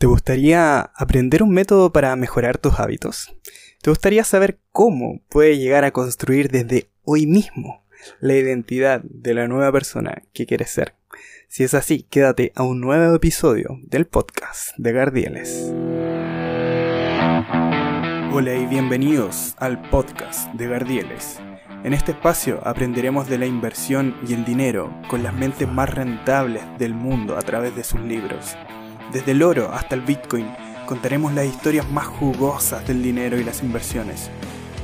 ¿Te gustaría aprender un método para mejorar tus hábitos? ¿Te gustaría saber cómo puedes llegar a construir desde hoy mismo la identidad de la nueva persona que quieres ser? Si es así, quédate a un nuevo episodio del podcast de Gardieles. Hola y bienvenidos al podcast de Gardieles. En este espacio aprenderemos de la inversión y el dinero con las mentes más rentables del mundo a través de sus libros desde el oro hasta el Bitcoin, contaremos las historias más jugosas del dinero y las inversiones.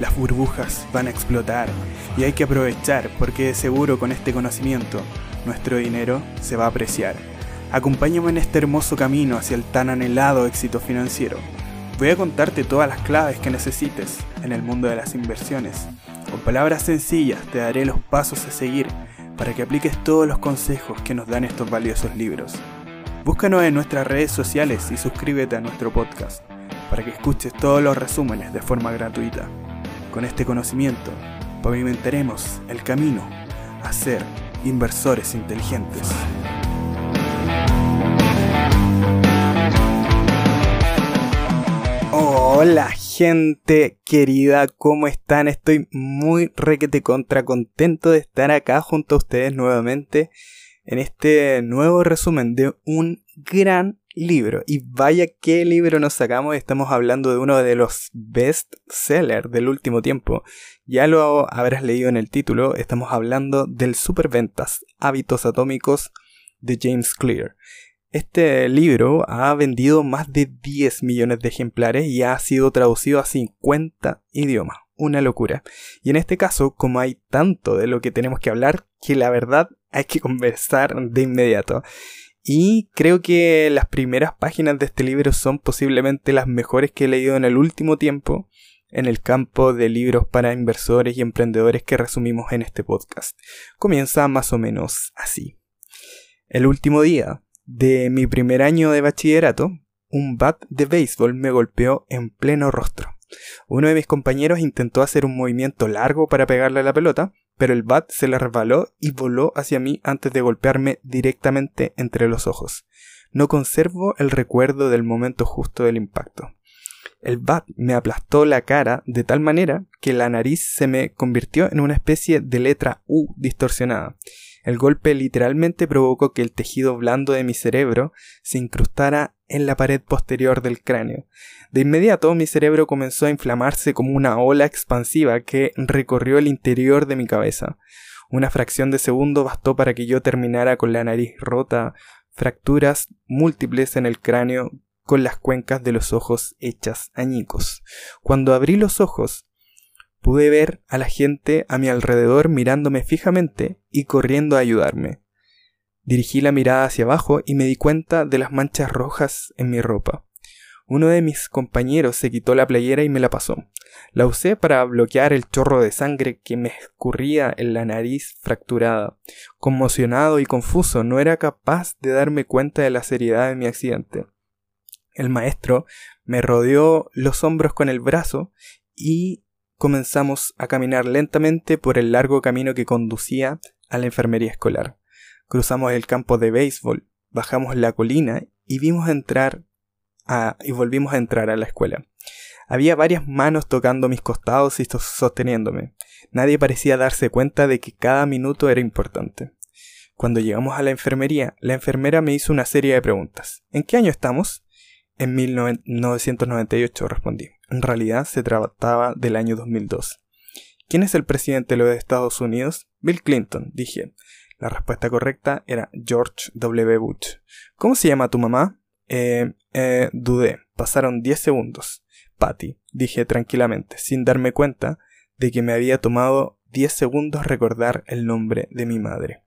Las burbujas van a explotar y hay que aprovechar porque de seguro con este conocimiento nuestro dinero se va a apreciar. Acompáñame en este hermoso camino hacia el tan anhelado éxito financiero. Voy a contarte todas las claves que necesites en el mundo de las inversiones. Con palabras sencillas te daré los pasos a seguir para que apliques todos los consejos que nos dan estos valiosos libros. Búscanos en nuestras redes sociales y suscríbete a nuestro podcast para que escuches todos los resúmenes de forma gratuita. Con este conocimiento, pavimentaremos el camino a ser inversores inteligentes. Hola gente querida, ¿cómo están? Estoy muy requete contra contento de estar acá junto a ustedes nuevamente en este nuevo resumen de un gran libro. Y vaya qué libro nos sacamos, estamos hablando de uno de los best sellers del último tiempo. Ya lo habrás leído en el título, estamos hablando del Superventas, Hábitos Atómicos de James Clear. Este libro ha vendido más de 10 millones de ejemplares y ha sido traducido a 50 idiomas. Una locura. Y en este caso, como hay tanto de lo que tenemos que hablar, que la verdad hay que conversar de inmediato. Y creo que las primeras páginas de este libro son posiblemente las mejores que he leído en el último tiempo en el campo de libros para inversores y emprendedores que resumimos en este podcast. Comienza más o menos así. El último día de mi primer año de bachillerato, un bat de béisbol me golpeó en pleno rostro. Uno de mis compañeros intentó hacer un movimiento largo para pegarle a la pelota, pero el bat se le resbaló y voló hacia mí antes de golpearme directamente entre los ojos. No conservo el recuerdo del momento justo del impacto. El bat me aplastó la cara de tal manera que la nariz se me convirtió en una especie de letra U distorsionada. El golpe literalmente provocó que el tejido blando de mi cerebro se incrustara en la pared posterior del cráneo. De inmediato mi cerebro comenzó a inflamarse como una ola expansiva que recorrió el interior de mi cabeza. Una fracción de segundo bastó para que yo terminara con la nariz rota, fracturas múltiples en el cráneo con las cuencas de los ojos hechas añicos. Cuando abrí los ojos, pude ver a la gente a mi alrededor mirándome fijamente y corriendo a ayudarme. Dirigí la mirada hacia abajo y me di cuenta de las manchas rojas en mi ropa. Uno de mis compañeros se quitó la playera y me la pasó. La usé para bloquear el chorro de sangre que me escurría en la nariz fracturada. Conmocionado y confuso, no era capaz de darme cuenta de la seriedad de mi accidente. El maestro me rodeó los hombros con el brazo y comenzamos a caminar lentamente por el largo camino que conducía a la enfermería escolar. Cruzamos el campo de béisbol, bajamos la colina y vimos entrar y volvimos a entrar a la escuela. Había varias manos tocando mis costados y sosteniéndome. Nadie parecía darse cuenta de que cada minuto era importante. Cuando llegamos a la enfermería, la enfermera me hizo una serie de preguntas. ¿En qué año estamos? En 1998 respondí. En realidad se trataba del año 2002. ¿Quién es el presidente de los Estados Unidos? Bill Clinton, dije. La respuesta correcta era George W. Bush. ¿Cómo se llama tu mamá? Eh, eh, dudé. Pasaron 10 segundos. Patty, dije tranquilamente, sin darme cuenta de que me había tomado 10 segundos recordar el nombre de mi madre.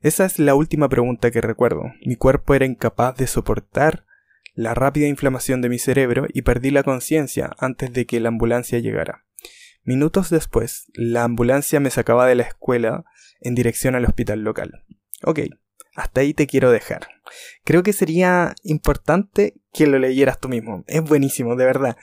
Esa es la última pregunta que recuerdo. Mi cuerpo era incapaz de soportar la rápida inflamación de mi cerebro y perdí la conciencia antes de que la ambulancia llegara. Minutos después, la ambulancia me sacaba de la escuela en dirección al hospital local. Ok, hasta ahí te quiero dejar. Creo que sería importante que lo leyeras tú mismo. Es buenísimo, de verdad.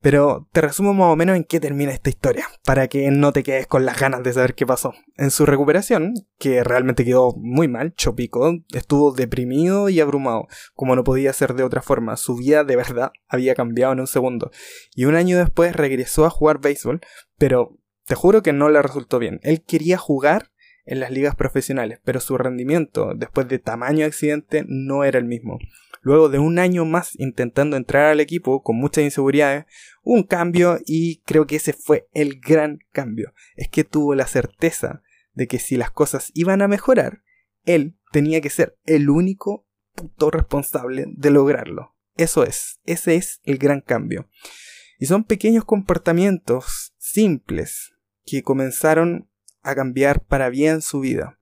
Pero te resumo más o menos en qué termina esta historia, para que no te quedes con las ganas de saber qué pasó. En su recuperación, que realmente quedó muy mal, Chopico estuvo deprimido y abrumado, como no podía ser de otra forma. Su vida de verdad había cambiado en un segundo. Y un año después regresó a jugar béisbol, pero te juro que no le resultó bien. Él quería jugar en las ligas profesionales, pero su rendimiento después de tamaño accidente no era el mismo. Luego de un año más intentando entrar al equipo con muchas inseguridades, un cambio y creo que ese fue el gran cambio. Es que tuvo la certeza de que si las cosas iban a mejorar, él tenía que ser el único puto responsable de lograrlo. Eso es, ese es el gran cambio. Y son pequeños comportamientos simples que comenzaron a cambiar para bien su vida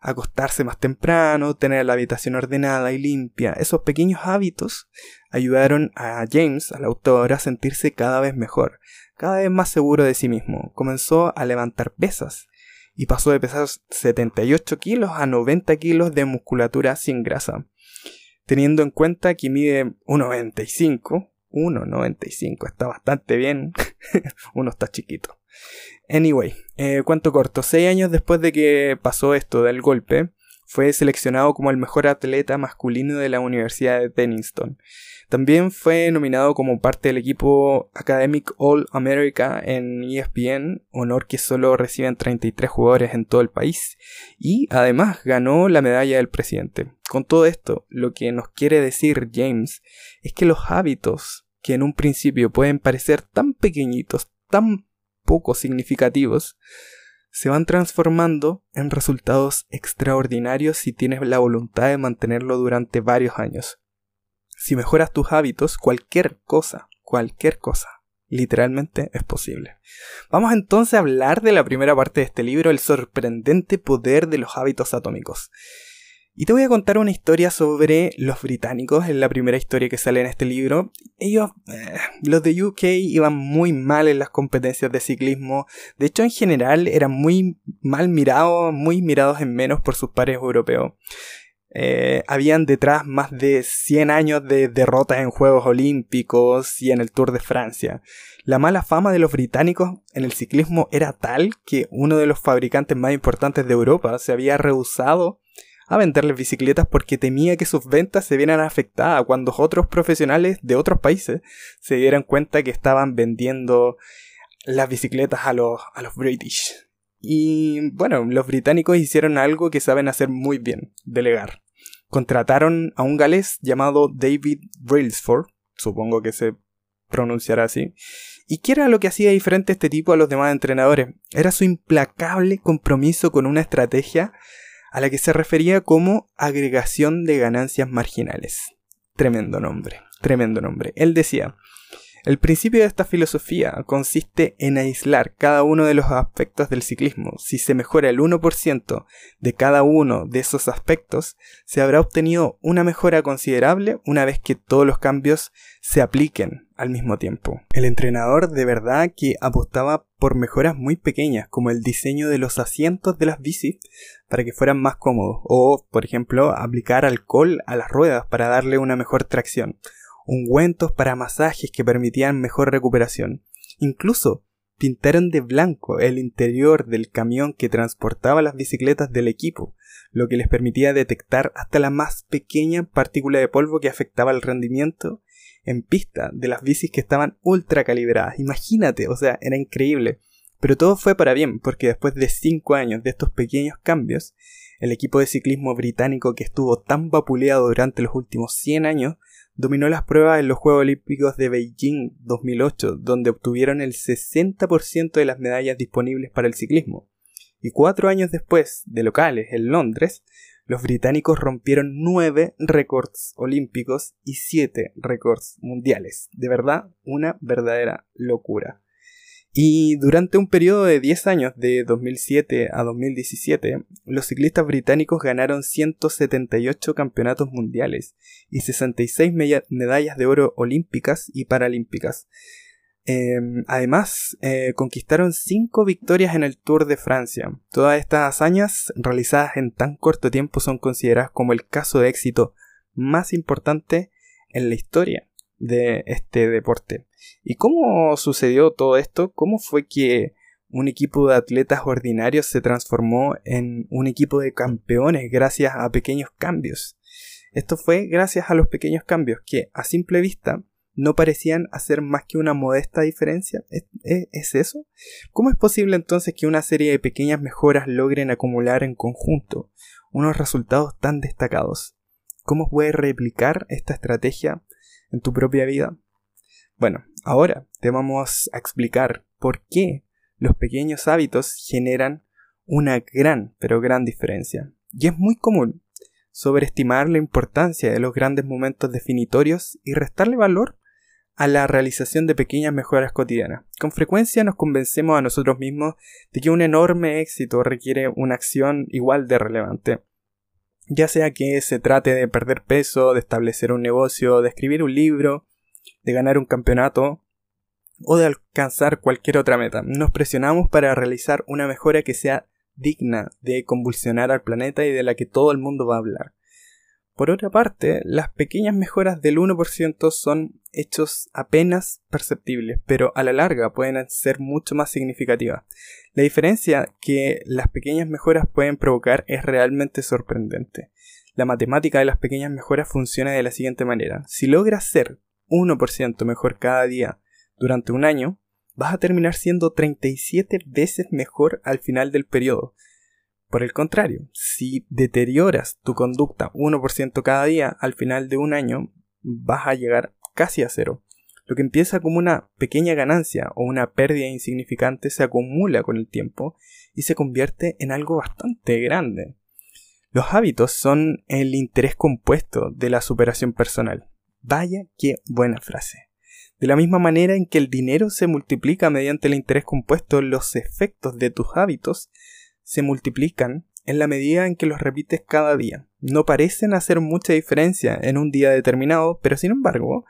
acostarse más temprano, tener la habitación ordenada y limpia. Esos pequeños hábitos ayudaron a James, al autor, a sentirse cada vez mejor, cada vez más seguro de sí mismo. Comenzó a levantar pesas y pasó de pesar 78 kilos a 90 kilos de musculatura sin grasa. Teniendo en cuenta que mide 1,95, 1,95 está bastante bien, uno está chiquito. Anyway, eh, cuento corto, seis años después de que pasó esto del golpe, fue seleccionado como el mejor atleta masculino de la Universidad de Denniston. También fue nominado como parte del equipo Academic All America en ESPN, honor que solo reciben 33 jugadores en todo el país, y además ganó la medalla del presidente. Con todo esto, lo que nos quiere decir James es que los hábitos que en un principio pueden parecer tan pequeñitos, tan poco significativos, se van transformando en resultados extraordinarios si tienes la voluntad de mantenerlo durante varios años. Si mejoras tus hábitos, cualquier cosa, cualquier cosa, literalmente es posible. Vamos entonces a hablar de la primera parte de este libro, el sorprendente poder de los hábitos atómicos. Y te voy a contar una historia sobre los británicos, es la primera historia que sale en este libro. Ellos, eh, los de UK, iban muy mal en las competencias de ciclismo. De hecho, en general, eran muy mal mirados, muy mirados en menos por sus pares europeos. Eh, habían detrás más de 100 años de derrotas en Juegos Olímpicos y en el Tour de Francia. La mala fama de los británicos en el ciclismo era tal que uno de los fabricantes más importantes de Europa se había rehusado a venderles bicicletas porque temía que sus ventas se vieran afectadas cuando otros profesionales de otros países se dieran cuenta que estaban vendiendo las bicicletas a los, a los British. Y bueno, los británicos hicieron algo que saben hacer muy bien, delegar. Contrataron a un galés llamado David Brailsford, supongo que se pronunciará así. ¿Y qué era lo que hacía diferente este tipo a los demás entrenadores? Era su implacable compromiso con una estrategia a la que se refería como agregación de ganancias marginales. Tremendo nombre, tremendo nombre. Él decía, el principio de esta filosofía consiste en aislar cada uno de los aspectos del ciclismo. Si se mejora el 1% de cada uno de esos aspectos, se habrá obtenido una mejora considerable una vez que todos los cambios se apliquen al mismo tiempo. El entrenador de verdad que apostaba por mejoras muy pequeñas como el diseño de los asientos de las bicis para que fueran más cómodos o, por ejemplo, aplicar alcohol a las ruedas para darle una mejor tracción ungüentos para masajes que permitían mejor recuperación. Incluso pintaron de blanco el interior del camión que transportaba las bicicletas del equipo, lo que les permitía detectar hasta la más pequeña partícula de polvo que afectaba el rendimiento en pista de las bicis que estaban ultra calibradas. Imagínate, o sea, era increíble. Pero todo fue para bien, porque después de cinco años de estos pequeños cambios, el equipo de ciclismo británico que estuvo tan vapuleado durante los últimos 100 años dominó las pruebas en los Juegos Olímpicos de Beijing 2008, donde obtuvieron el 60% de las medallas disponibles para el ciclismo. Y cuatro años después, de locales, en Londres, los británicos rompieron nueve récords olímpicos y siete récords mundiales. De verdad, una verdadera locura. Y durante un periodo de 10 años, de 2007 a 2017, los ciclistas británicos ganaron 178 campeonatos mundiales y 66 medallas de oro olímpicas y paralímpicas. Em, además, eh, conquistaron 5 victorias en el Tour de Francia. Todas estas hazañas, realizadas en tan corto tiempo, son consideradas como el caso de éxito más importante en la historia de este deporte. ¿Y cómo sucedió todo esto? ¿Cómo fue que un equipo de atletas ordinarios se transformó en un equipo de campeones gracias a pequeños cambios? Esto fue gracias a los pequeños cambios que a simple vista no parecían hacer más que una modesta diferencia. ¿Es, eso? ¿Cómo es posible entonces que una serie de pequeñas mejoras logren acumular en conjunto unos resultados tan destacados? ¿Cómo puedes replicar esta estrategia en tu propia vida? Bueno, ahora te vamos a explicar por qué los pequeños hábitos generan una gran, pero gran diferencia. Y es muy común sobreestimar la importancia de los grandes momentos definitorios y restarle valor a la realización de pequeñas mejoras cotidianas. Con frecuencia nos convencemos a nosotros mismos de que un enorme éxito requiere una acción igual de relevante. Ya sea que se trate de perder peso, de establecer un negocio, de escribir un libro, de ganar un campeonato o de alcanzar cualquier otra meta. Nos presionamos para realizar una mejora que sea digna de convulsionar al planeta y de la que todo el mundo va a hablar. Por otra parte, las pequeñas mejoras del 1% son hechos apenas perceptibles, pero a la larga pueden ser mucho más significativas. La diferencia que las pequeñas mejoras pueden provocar es realmente sorprendente. La matemática de las pequeñas mejoras funciona de la siguiente manera. Si logras ser 1% mejor cada día durante un año, vas a terminar siendo 37 veces mejor al final del periodo. Por el contrario, si deterioras tu conducta 1% cada día, al final de un año vas a llegar casi a cero. Lo que empieza como una pequeña ganancia o una pérdida insignificante se acumula con el tiempo y se convierte en algo bastante grande. Los hábitos son el interés compuesto de la superación personal. Vaya qué buena frase. De la misma manera en que el dinero se multiplica mediante el interés compuesto, los efectos de tus hábitos se multiplican en la medida en que los repites cada día. No parecen hacer mucha diferencia en un día determinado, pero sin embargo,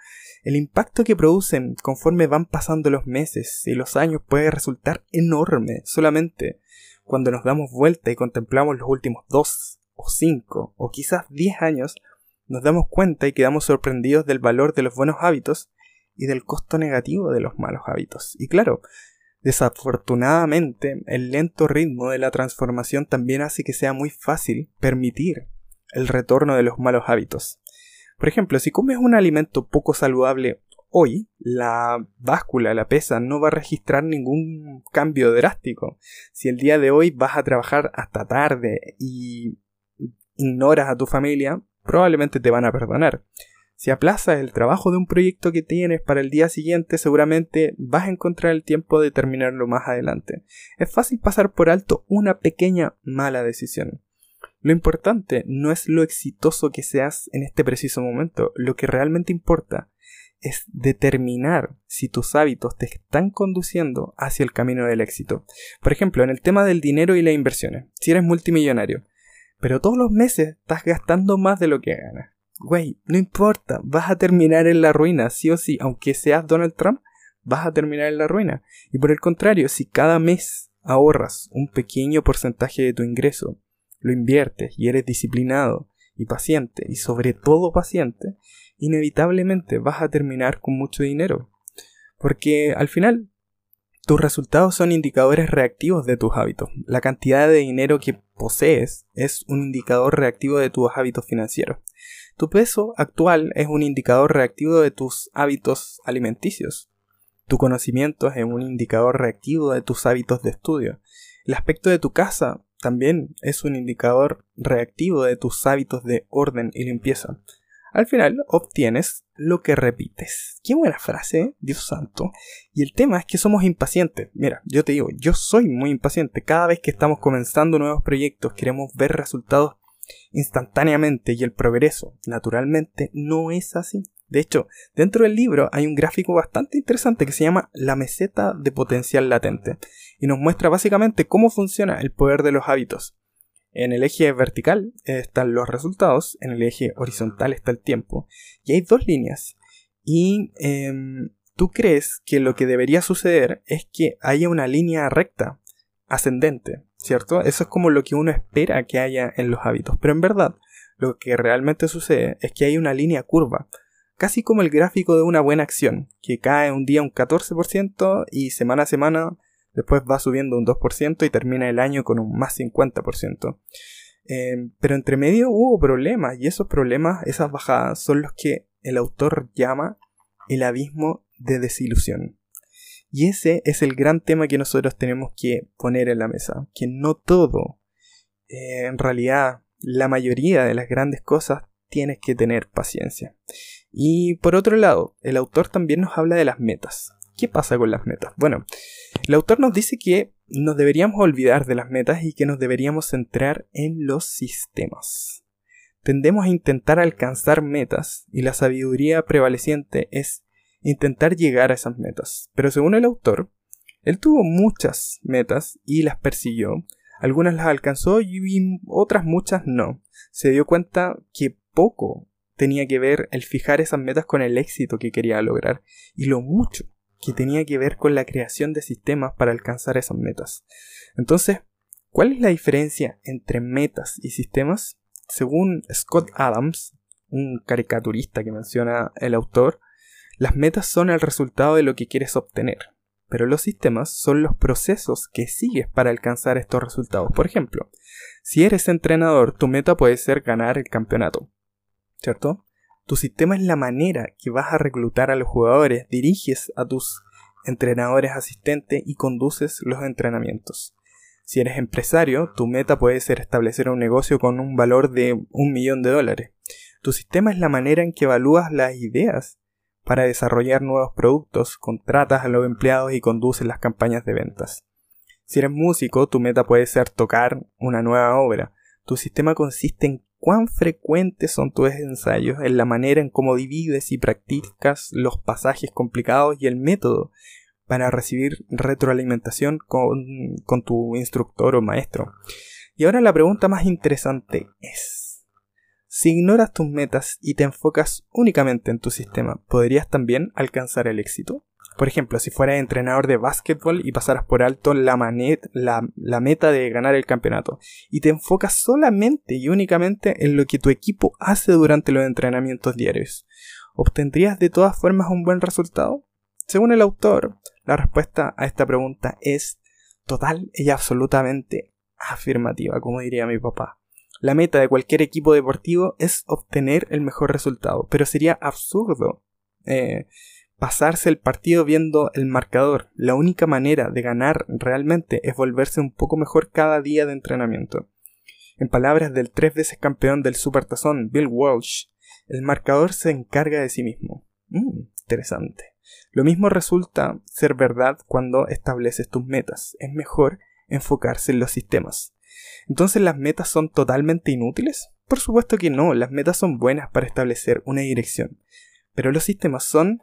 el impacto que producen conforme van pasando los meses y los años puede resultar enorme solamente cuando nos damos vuelta y contemplamos los últimos dos o cinco o quizás diez años, nos damos cuenta y quedamos sorprendidos del valor de los buenos hábitos y del costo negativo de los malos hábitos. Y claro, desafortunadamente, el lento ritmo de la transformación también hace que sea muy fácil permitir el retorno de los malos hábitos. Por ejemplo, si comes un alimento poco saludable hoy, la báscula, la pesa, no va a registrar ningún cambio drástico. Si el día de hoy vas a trabajar hasta tarde y ignoras a tu familia, probablemente te van a perdonar. Si aplazas el trabajo de un proyecto que tienes para el día siguiente, seguramente vas a encontrar el tiempo de terminarlo más adelante. Es fácil pasar por alto una pequeña mala decisión. Lo importante no es lo exitoso que seas en este preciso momento, lo que realmente importa es determinar si tus hábitos te están conduciendo hacia el camino del éxito. Por ejemplo, en el tema del dinero y las inversiones, si eres multimillonario, pero todos los meses estás gastando más de lo que ganas güey, no importa, vas a terminar en la ruina, sí o sí, aunque seas Donald Trump, vas a terminar en la ruina. Y por el contrario, si cada mes ahorras un pequeño porcentaje de tu ingreso, lo inviertes y eres disciplinado y paciente, y sobre todo paciente, inevitablemente vas a terminar con mucho dinero. Porque al final tus resultados son indicadores reactivos de tus hábitos. La cantidad de dinero que posees es un indicador reactivo de tus hábitos financieros. Tu peso actual es un indicador reactivo de tus hábitos alimenticios. Tu conocimiento es un indicador reactivo de tus hábitos de estudio. El aspecto de tu casa también es un indicador reactivo de tus hábitos de orden y limpieza. Al final obtienes lo que repites. Qué buena frase, ¿eh? Dios santo. Y el tema es que somos impacientes. Mira, yo te digo, yo soy muy impaciente. Cada vez que estamos comenzando nuevos proyectos, queremos ver resultados instantáneamente y el progreso, naturalmente, no es así. De hecho, dentro del libro hay un gráfico bastante interesante que se llama la meseta de potencial latente y nos muestra básicamente cómo funciona el poder de los hábitos. En el eje vertical están los resultados, en el eje horizontal está el tiempo y hay dos líneas. Y em, tú crees que lo que debería suceder es que haya una línea recta, ascendente, ¿cierto? Eso es como lo que uno espera que haya en los hábitos, pero en verdad lo que realmente sucede es que hay una línea curva. casi como el gráfico de una buena acción, que cae un día un 14% y semana a semana después va subiendo un 2% y termina el año con un más 50%. Eh, pero entre medio hubo problemas y esos problemas, esas bajadas, son los que el autor llama el abismo de desilusión. Y ese es el gran tema que nosotros tenemos que poner en la mesa, que no todo, eh, en realidad la mayoría de las grandes cosas tienes que tener paciencia. Y por otro lado, el autor también nos habla de las metas. ¿Qué pasa con las metas? Bueno, el autor nos dice que nos deberíamos olvidar de las metas y que nos deberíamos centrar en los sistemas. Tendemos a intentar alcanzar metas y la sabiduría prevaleciente es intentar llegar a esas metas. Pero según el autor, él tuvo muchas metas y las persiguió. Algunas las alcanzó y otras muchas no. Se dio cuenta que poco tenía que ver el fijar esas metas con el éxito que quería lograr y lo mucho que tenía que ver con la creación de sistemas para alcanzar esas metas. Entonces, ¿cuál es la diferencia entre metas y sistemas? Según Scott Adams, un caricaturista que menciona el autor, las metas son el resultado de lo que quieres obtener, pero los sistemas son los procesos que sigues para alcanzar estos resultados. Por ejemplo, si eres entrenador, tu meta puede ser ganar el campeonato, ¿cierto? Tu sistema es la manera que vas a reclutar a los jugadores, diriges a tus entrenadores asistentes y conduces los entrenamientos. Si eres empresario, tu meta puede ser establecer un negocio con un valor de un millón de dólares. Tu sistema es la manera en que evalúas las ideas para desarrollar nuevos productos, contratas a los empleados y conduces las campañas de ventas. Si eres músico, tu meta puede ser tocar una nueva obra. Tu sistema consiste en cuán frecuentes son tus ensayos, en la manera en cómo divides y practicas los pasajes complicados y el método para recibir retroalimentación con, con tu instructor o maestro. Y ahora la pregunta más interesante es, si ignoras tus metas y te enfocas únicamente en tu sistema, ¿podrías también alcanzar el éxito? Por ejemplo, si fueras entrenador de básquetbol y pasaras por alto la, la, meta de ganar el campeonato, y te enfocas solamente y únicamente en lo que tu equipo hace durante los entrenamientos diarios, ¿obtendrías de todas formas un buen resultado? Según el autor, la respuesta a esta pregunta es total y absolutamente afirmativa, como diría mi papá. La meta de cualquier equipo deportivo es obtener el mejor resultado, pero sería absurdo eh, pasarse el partido viendo el marcador. La única manera de ganar realmente es volverse un poco mejor cada día de entrenamiento. En palabras del tres veces campeón del Supertazón, Bill Walsh, el marcador se encarga de sí mismo. Mm, interesante. Lo mismo resulta ser verdad cuando estableces tus metas. Es mejor enfocarse en los sistemas. Entonces las metas son totalmente inútiles? Por supuesto que no, las metas son buenas para establecer una dirección, pero los sistemas son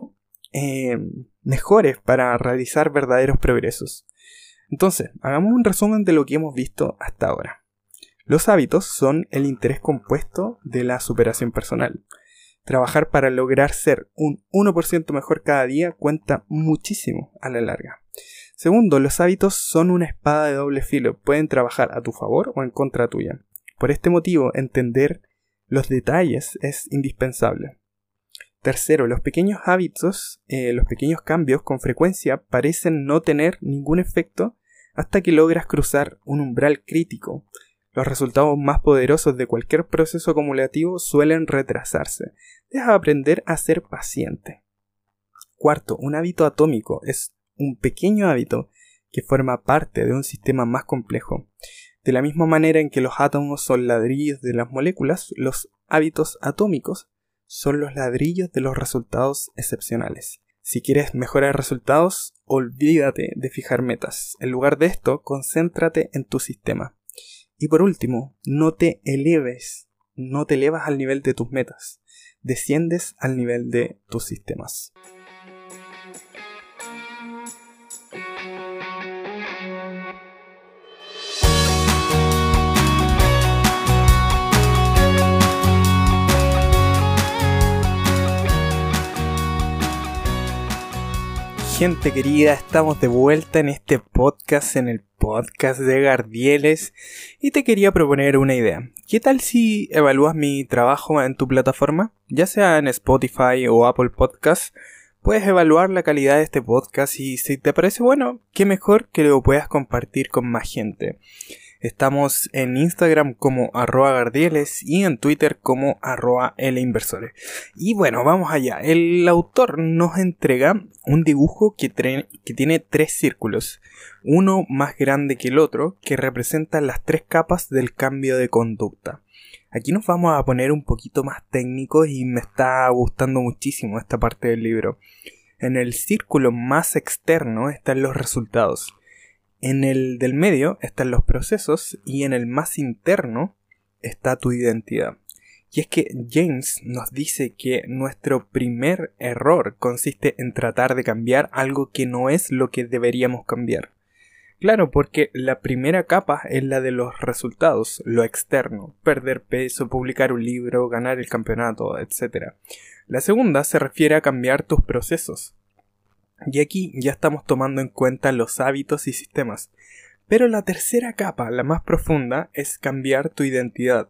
eh, mejores para realizar verdaderos progresos. Entonces, hagamos un resumen de lo que hemos visto hasta ahora. Los hábitos son el interés compuesto de la superación personal. Trabajar para lograr ser un 1% mejor cada día cuenta muchísimo a la larga. Segundo, los hábitos son una espada de doble filo, pueden trabajar a tu favor o en contra tuya. Por este motivo, entender los detalles es indispensable. Tercero, los pequeños hábitos, eh, los pequeños cambios con frecuencia parecen no tener ningún efecto hasta que logras cruzar un umbral crítico. Los resultados más poderosos de cualquier proceso acumulativo suelen retrasarse. Deja aprender a ser paciente. Cuarto, un hábito atómico es un pequeño hábito que forma parte de un sistema más complejo. De la misma manera en que los átomos son ladrillos de las moléculas, los hábitos atómicos son los ladrillos de los resultados excepcionales. Si quieres mejorar resultados, olvídate de fijar metas. En lugar de esto, concéntrate en tu sistema. Y por último, no te eleves, no te elevas al nivel de tus metas, desciendes al nivel de tus sistemas. Gente querida, estamos de vuelta en este podcast, en el podcast de Gardieles, y te quería proponer una idea. ¿Qué tal si evalúas mi trabajo en tu plataforma? Ya sea en Spotify o Apple Podcasts, puedes evaluar la calidad de este podcast y si te parece bueno, qué mejor que lo puedas compartir con más gente. Estamos en Instagram como arroba gardieles y en Twitter como arroba inversores. Y bueno, vamos allá. El autor nos entrega un dibujo que, que tiene tres círculos, uno más grande que el otro, que representa las tres capas del cambio de conducta. Aquí nos vamos a poner un poquito más técnicos y me está gustando muchísimo esta parte del libro. En el círculo más externo están los resultados. En el del medio están los procesos y en el más interno está tu identidad. Y es que James nos dice que nuestro primer error consiste en tratar de cambiar algo que no es lo que deberíamos cambiar. Claro, porque la primera capa es la de los resultados, lo externo, perder peso, publicar un libro, ganar el campeonato, etc. La segunda se refiere a cambiar tus procesos, y aquí ya estamos tomando en cuenta los hábitos y sistemas. Pero la tercera capa, la más profunda, es cambiar tu identidad.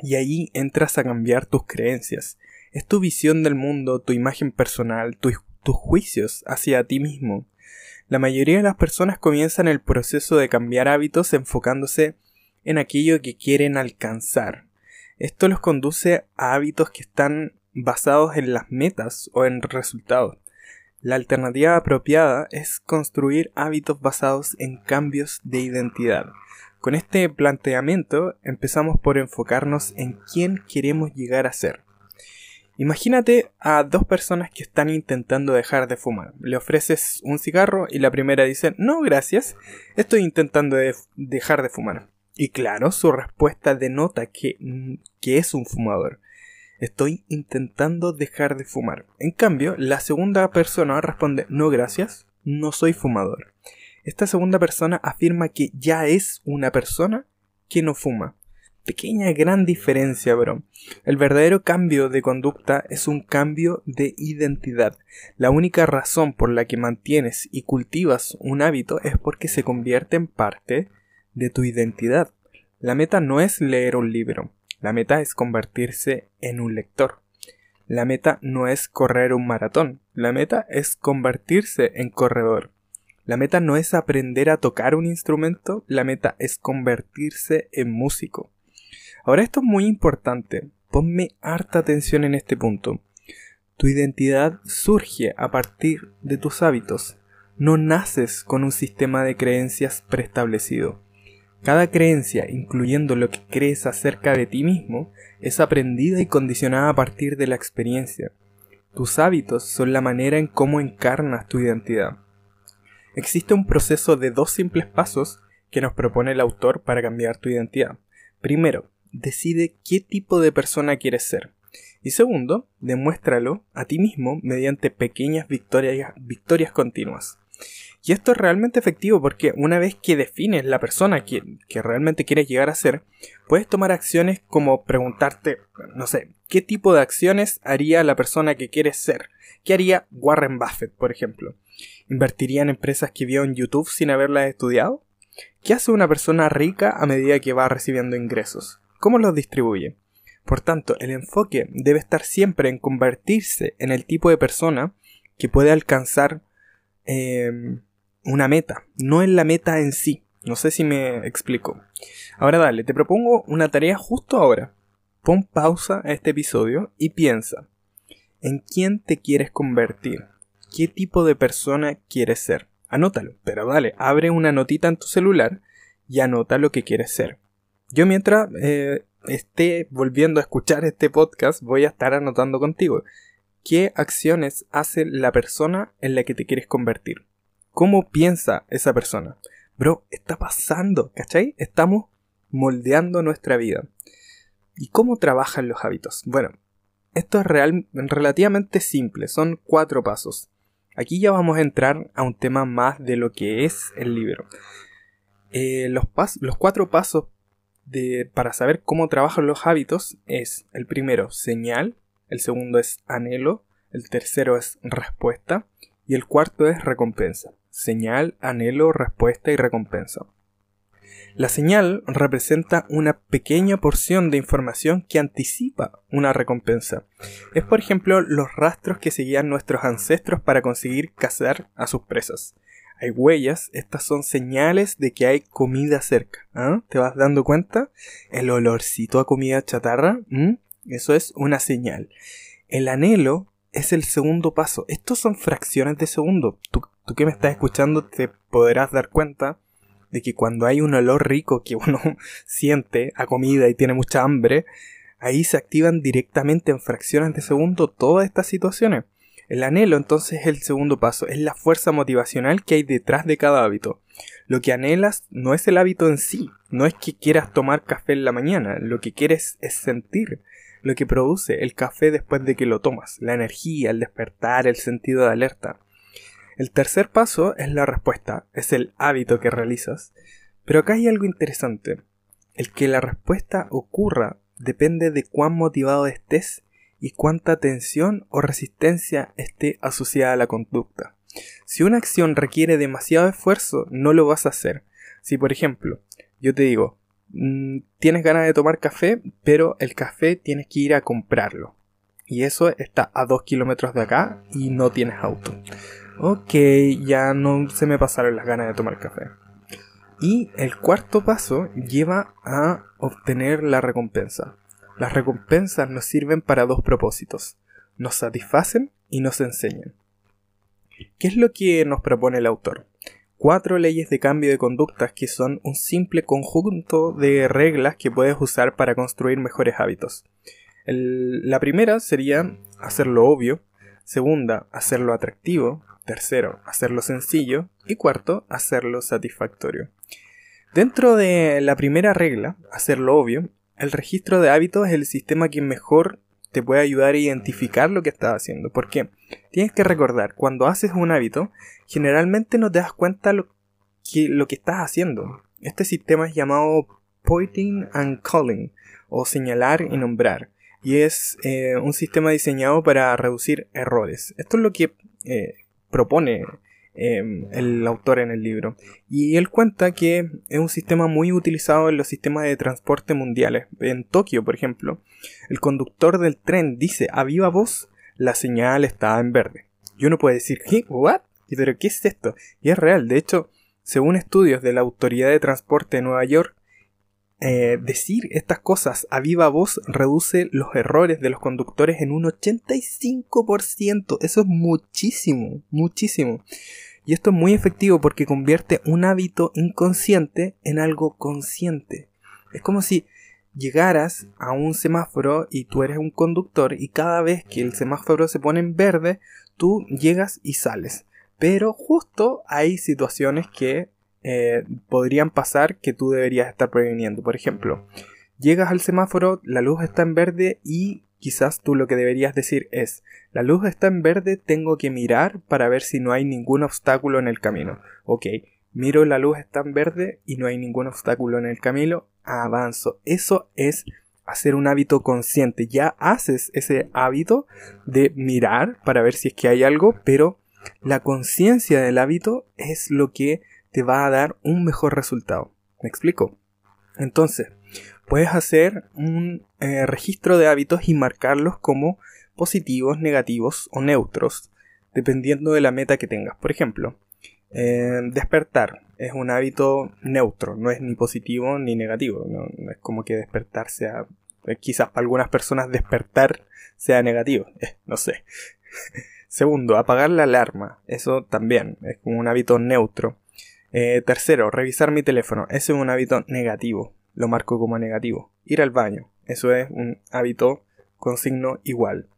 Y ahí entras a cambiar tus creencias. Es tu visión del mundo, tu imagen personal, tus juicios hacia ti mismo. La mayoría de las personas comienzan el proceso de cambiar hábitos enfocándose en aquello que quieren alcanzar. Esto los conduce a hábitos que están basados en las metas o en resultados. La alternativa apropiada es construir hábitos basados en cambios de identidad. Con este planteamiento empezamos por enfocarnos en quién queremos llegar a ser. Imagínate a dos personas que están intentando dejar de fumar. Le ofreces un cigarro y la primera dice, no, gracias, estoy intentando dejar de fumar. Y claro, su respuesta denota que, que es un fumador. Estoy intentando dejar de fumar. En cambio, la segunda persona responde no gracias, no soy fumador. Esta segunda persona afirma que ya es una persona que no fuma. Pequeña gran diferencia, bro. El verdadero cambio de conducta es un cambio de identidad. La única razón por la que mantienes y cultivas un hábito es porque se convierte en parte de tu identidad. La meta no es leer un libro, la meta es convertirse en un lector. La meta no es correr un maratón, la meta es convertirse en corredor. La meta no es aprender a tocar un instrumento, la meta es convertirse en músico. Ahora esto es muy importante, ponme harta atención en este punto. Tu identidad surge a partir de tus hábitos. No naces con un sistema de creencias preestablecido. Cada creencia, incluyendo lo que crees acerca de ti mismo, es aprendida y condicionada a partir de la experiencia. Tus hábitos son la manera en cómo encarnas tu identidad. Existe un proceso de dos simples pasos que nos propone el autor para cambiar tu identidad. Primero, decide qué tipo de persona quieres ser. Y segundo, demuéstralo a ti mismo mediante pequeñas victorias, victorias continuas. Y esto es realmente efectivo porque una vez que defines la persona que, que, realmente quieres llegar a ser, puedes tomar acciones como preguntarte, no sé, ¿qué tipo de acciones haría la persona que quieres ser? ¿Qué haría Warren Buffett, por ejemplo? ¿Invertiría en empresas que vio en YouTube sin haberlas estudiado? ¿Qué hace una persona rica a medida que va recibiendo ingresos? ¿Cómo los distribuye? Por tanto, el enfoque debe estar siempre en convertirse en el tipo de persona que puede alcanzar eh, una meta, no en la meta en sí. No sé si me explico. Ahora dale, te propongo una tarea justo ahora. Pon pausa a este episodio y piensa. ¿En quién te quieres convertir? ¿Qué tipo de persona quieres ser? Anótalo, pero dale, abre una notita en tu celular y anota lo que quieres ser. Yo mientras eh, esté volviendo a escuchar este podcast voy a estar anotando contigo qué acciones hace la persona en la que te quieres convertir cómo piensa esa persona. Bro, está pasando, ¿cachai? Estamos moldeando nuestra vida. ¿Y cómo trabajan los hábitos? Bueno, esto es real, relativamente simple, son cuatro pasos. Aquí ya vamos a entrar a un tema más de lo que es el libro. Eh, los, los cuatro pasos de, para saber cómo trabajan los hábitos es el primero señal, el segundo es anhelo, el tercero es respuesta Y el cuarto es recompensa. Señal, anhelo, respuesta y recompensa. La señal representa una pequeña porción de información que anticipa una recompensa. Es por ejemplo los rastros que seguían nuestros ancestros para conseguir cazar a sus presas. Hay huellas, estas son señales de que hay comida cerca. ¿ah? ¿Te vas dando cuenta? El olorcito a comida chatarra, eso es una señal. El anhelo es el segundo paso. Estos son fracciones de segundo. Tú que me estás escuchando te podrás dar cuenta de que cuando hay un olor rico que uno siente a comida y tiene mucha hambre, ahí se activan directamente en fracciones de segundo todas estas situaciones. El anhelo entonces es el segundo paso, es la fuerza motivacional que hay detrás de cada hábito. Lo que anhelas no es el hábito en sí, no es que quieras tomar café en la mañana, lo que quieres es sentir lo que produce el café después de que lo tomas, la energía, el despertar, el sentido de alerta. El tercer paso es la respuesta, es el hábito que realizas. Pero acá hay algo interesante. El que la respuesta ocurra depende de cuán motivado estés y cuánta tensión o resistencia esté asociada a la conducta. Si una acción requiere demasiado esfuerzo, no lo vas a hacer. Si por ejemplo, yo te digo, mm, tienes ganas de tomar café, pero el café tienes que ir a comprarlo. Y eso está a dos kilómetros de acá y no tienes auto. Ok, ya no se me pasaron las ganas de tomar café. Y el cuarto paso lleva a obtener la recompensa. Las recompensas nos sirven para dos propósitos. Nos satisfacen y nos enseñan. ¿Qué es lo que nos propone el autor? Cuatro leyes de cambio de conductas que son un simple conjunto de reglas que puedes usar para construir mejores hábitos. la primera sería hacerlo obvio, segunda, hacerlo atractivo, Tercero, hacerlo sencillo. Y cuarto, hacerlo satisfactorio. Dentro de la primera regla, hacerlo obvio, el registro de hábitos es el sistema que mejor te puede ayudar a identificar lo que estás haciendo. Porque tienes que recordar, cuando haces un hábito, generalmente no te das cuenta lo que, lo que estás haciendo. Este sistema es llamado pointing and calling, o señalar y nombrar. Y es eh, un sistema diseñado para reducir errores. Esto es lo que eh, propone em, el autor en el libro. Y él cuenta que es un sistema muy utilizado en los sistemas de transporte mundiales. En Tokio, por ejemplo, el conductor del tren dice a viva voz la señal está en verde. Y uno puede decir, ¿qué? ¿What? ¿Pero qué es esto? Y es real. De hecho, según estudios de la Autoridad de Transporte de Nueva York, eh, decir estas cosas a viva voz reduce los errores de los conductores en un 85%. Eso es muchísimo, muchísimo. Y esto es muy efectivo porque convierte un hábito inconsciente en algo consciente. Es como si llegaras a un semáforo y tú eres un conductor y cada vez que el semáforo se pone en verde, tú llegas y sales. Pero justo hay situaciones que eh, podrían pasar que tú deberías estar previniendo. Por ejemplo, llegas al semáforo, la luz está en verde y quizás tú lo que deberías decir es, la luz está en verde, tengo que mirar para ver si no hay ningún obstáculo en el camino. Ok, miro la luz está en verde y no hay ningún obstáculo en el camino, avanzo. Eso es hacer un hábito consciente. Ya haces ese hábito de mirar para ver si es que hay algo, pero la conciencia del hábito es lo que te va a dar un mejor resultado. ¿Me explico? Entonces, puedes hacer un eh, registro de hábitos y marcarlos como positivos, negativos o neutros, dependiendo de la meta que tengas. Por ejemplo, eh, despertar es un hábito neutro, no es ni positivo ni negativo. Es como que despertar sea. Eh, quizás para algunas personas despertar sea negativo, no sé. Segundo, apagar la alarma. Eso también es como un hábito neutro. Eh, tercero, revisar mi teléfono. Eso es un hábito negativo. Lo marco como negativo. Ir al baño. Eso es un hábito con signo igual.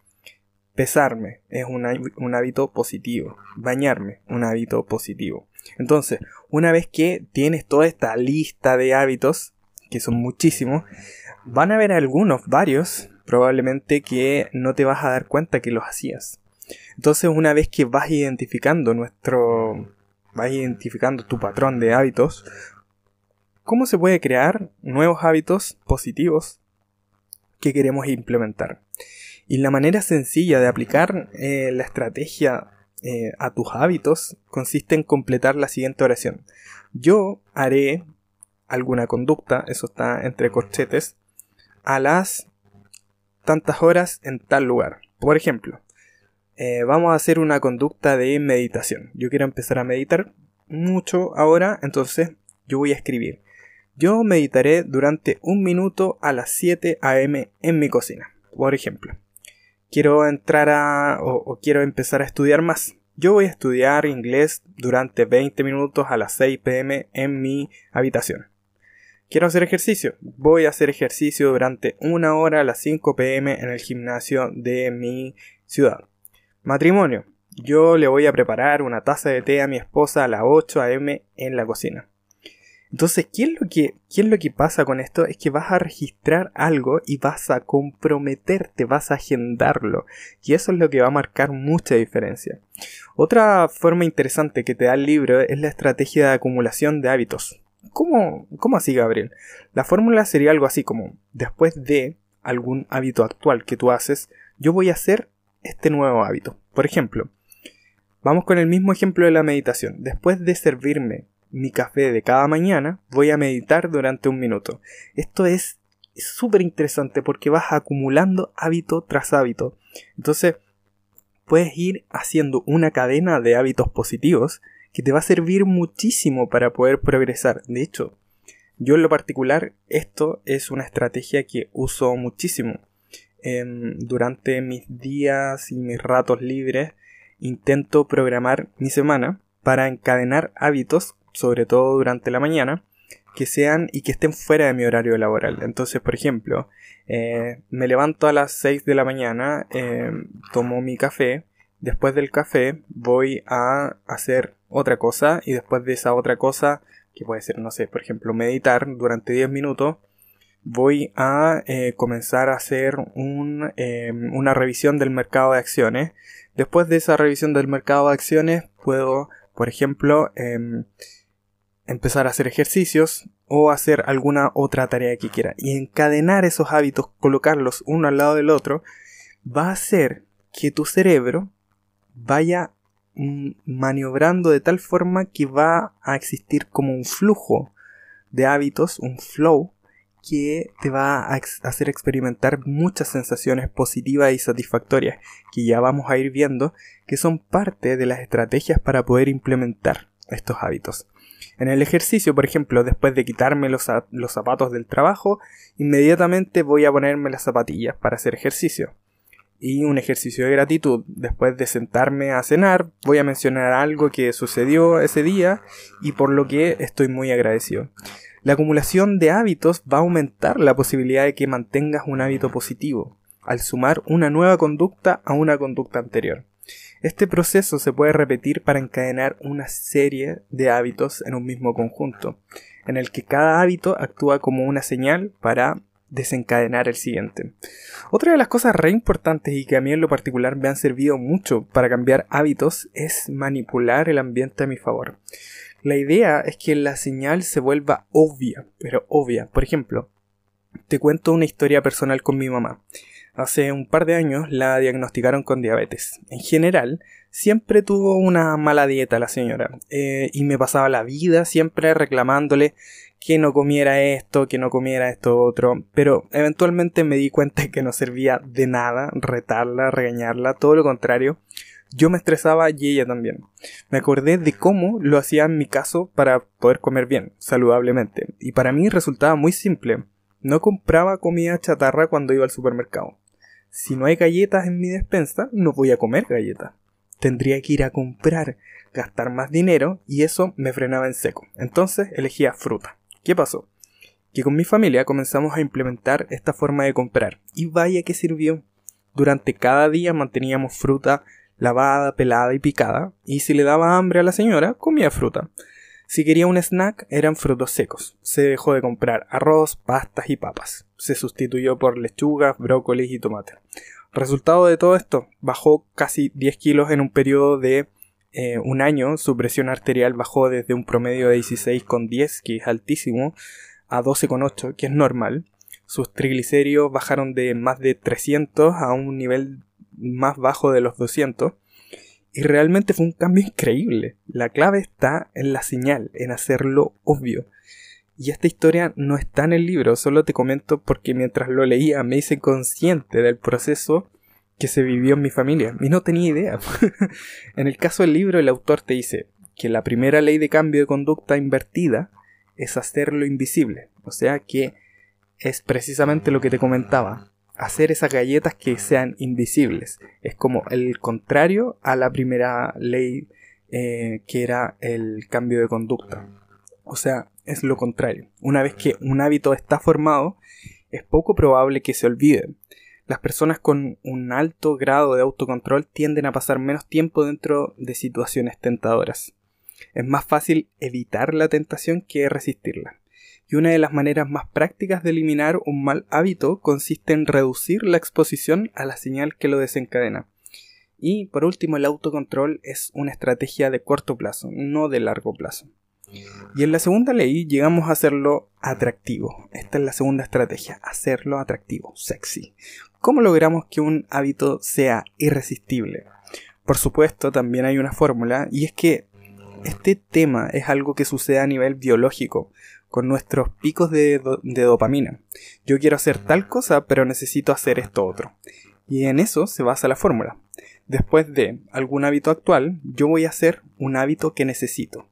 Pesarme es un, un hábito positivo. Bañarme, un hábito positivo. Entonces, una vez que tienes toda esta lista de hábitos, que son muchísimos, van a haber algunos, varios, probablemente que no te vas a dar cuenta que los hacías. Entonces, una vez que vas identificando nuestro, vas identificando tu patrón de hábitos, ¿cómo se puede crear nuevos hábitos positivos que queremos implementar? Y la manera sencilla de aplicar eh, la estrategia eh, a tus hábitos consiste en completar la siguiente oración. Yo haré alguna conducta, eso está entre corchetes, a las tantas horas en tal lugar. Por ejemplo, eh, vamos a hacer una conducta de meditación. Yo quiero empezar a meditar mucho ahora, entonces yo voy a escribir. Yo meditaré durante un minuto a las 7 a.m. en mi cocina, por ejemplo. Quiero entrar a o, quiero empezar a estudiar más. Yo voy a estudiar inglés durante 20 minutos a las 6 pm en mi habitación. Quiero hacer ejercicio. Voy a hacer ejercicio durante una hora a las 5 pm en el gimnasio de mi ciudad. Matrimonio. Yo le voy a preparar una taza de té a mi esposa a las 8 am en la cocina. Entonces, ¿qué es, lo que, ¿qué lo que pasa con esto? Es que vas a registrar algo y vas a comprometerte, vas a agendarlo. Y eso es lo que va a marcar mucha diferencia. Otra forma interesante que te da el libro es la estrategia de acumulación de hábitos. ¿Cómo, cómo así, Gabriel? La fórmula sería algo así como, después de algún hábito actual que tú haces, yo voy a hacer este nuevo hábito. Por ejemplo, vamos con el mismo ejemplo de la meditación. Después de servirme mi café de cada mañana, voy a meditar durante un minuto. Esto es súper interesante porque vas acumulando hábito tras hábito. Entonces, puedes ir haciendo una cadena de hábitos positivos que te va a servir muchísimo para poder progresar. De hecho, yo en lo particular, esto es una estrategia que uso muchísimo. Em, durante mis días y mis ratos libres, intento programar mi semana para encadenar hábitos sobre todo durante la mañana, que sean y que estén fuera de mi horario laboral. Entonces, por ejemplo, eh, me levanto a las 6 de la mañana, eh, tomo mi café, después del café voy a hacer otra cosa y después de esa otra cosa, que puede ser, no sé, por ejemplo, meditar durante 10 minutos, voy a eh, comenzar a hacer un, una revisión del mercado de acciones. Después de esa revisión del mercado de acciones, puedo, por ejemplo, em, empezar a hacer ejercicios o hacer alguna otra tarea que quiera. Y encadenar esos hábitos, colocarlos uno al lado del otro, va a hacer que tu cerebro vaya mm, maniobrando de tal forma que va a existir como un flujo de hábitos, un flow, que te va a hacer experimentar muchas sensaciones positivas y satisfactorias que ya vamos a ir viendo que son parte de las estrategias para poder implementar estos hábitos. En el ejercicio, por ejemplo, después de quitarme los, zapatos del trabajo, inmediatamente voy a ponerme las zapatillas para hacer ejercicio. Y un ejercicio de gratitud. Después de sentarme a cenar, voy a mencionar algo que sucedió ese día y por lo que estoy muy agradecido. La acumulación de hábitos va a aumentar la posibilidad de que mantengas un hábito positivo, al sumar una nueva conducta a una conducta anterior. Este proceso se puede repetir para encadenar una serie de hábitos en un mismo conjunto, en el que cada hábito actúa como una señal para desencadenar el siguiente. Otra de las cosas re importantes y que a mí en lo particular me han servido mucho para cambiar hábitos es manipular el ambiente a mi favor. La idea es que la señal se vuelva obvia, pero obvia. Por ejemplo, te cuento una historia personal con mi mamá. Hace un par de años la diagnosticaron con diabetes. En general, siempre tuvo una mala dieta la señora eh, y me pasaba la vida siempre reclamándole que no comiera esto, que no comiera esto otro, pero eventualmente me di cuenta que no servía de nada retarla, regañarla, todo lo contrario. Yo me estresaba y ella también. Me acordé de cómo lo hacía en mi caso para poder comer bien, saludablemente, y para mí resultaba muy simple. No compraba comida chatarra cuando iba al supermercado si no hay galletas en mi despensa, no voy a comer galletas. Tendría que ir a comprar, gastar más dinero y eso me frenaba en seco. Entonces elegía fruta. ¿Qué pasó? Que con mi familia comenzamos a implementar esta forma de comprar y vaya que sirvió. Durante cada día manteníamos fruta lavada, pelada y picada y si le daba hambre a la señora, comía fruta. Si quería un snack, eran frutos secos. Se dejó de comprar arroz, pastas y papas. Se sustituyó por lechugas, brócolis y tomates. Resultado de todo esto, bajó casi 10 kilos en un periodo de eh, un año. Su presión arterial bajó desde un promedio de 16,10, que es altísimo, a 12,8, que es normal. Sus triglicéridos bajaron de más de 300 a un nivel más bajo de los 200 Y realmente fue un cambio increíble. La clave está en la señal, en hacerlo obvio. Y esta historia no está en el libro, solo te comento porque mientras lo leía me hice consciente del proceso que se vivió en mi familia y no tenía idea. en el caso del libro el autor te dice que la primera ley de cambio de conducta invertida es hacerlo invisible, o sea que es precisamente lo que te comentaba, hacer esas galletas que sean invisibles. Es como el contrario a la primera ley eh, que era el cambio de conducta. O sea, es lo contrario. Una vez que un hábito está formado, es poco probable que se olvide. Las personas con un alto grado de autocontrol tienden a pasar menos tiempo dentro de situaciones tentadoras. Es más fácil evitar la tentación que resistirla. Y una de las maneras más prácticas de eliminar un mal hábito consiste en reducir la exposición a la señal que lo desencadena. Y por último, el autocontrol es una estrategia de corto plazo, no de largo plazo. Y en la segunda ley llegamos a hacerlo atractivo. Esta es la segunda estrategia, hacerlo atractivo, sexy. ¿Cómo logramos que un hábito sea irresistible? Por supuesto, también hay una fórmula y es que este tema es algo que sucede a nivel biológico, con nuestros picos de, dopamina. Yo quiero hacer tal cosa, pero necesito hacer esto otro. Y en eso se basa la fórmula. Después de algún hábito actual, yo voy a hacer un hábito que necesito.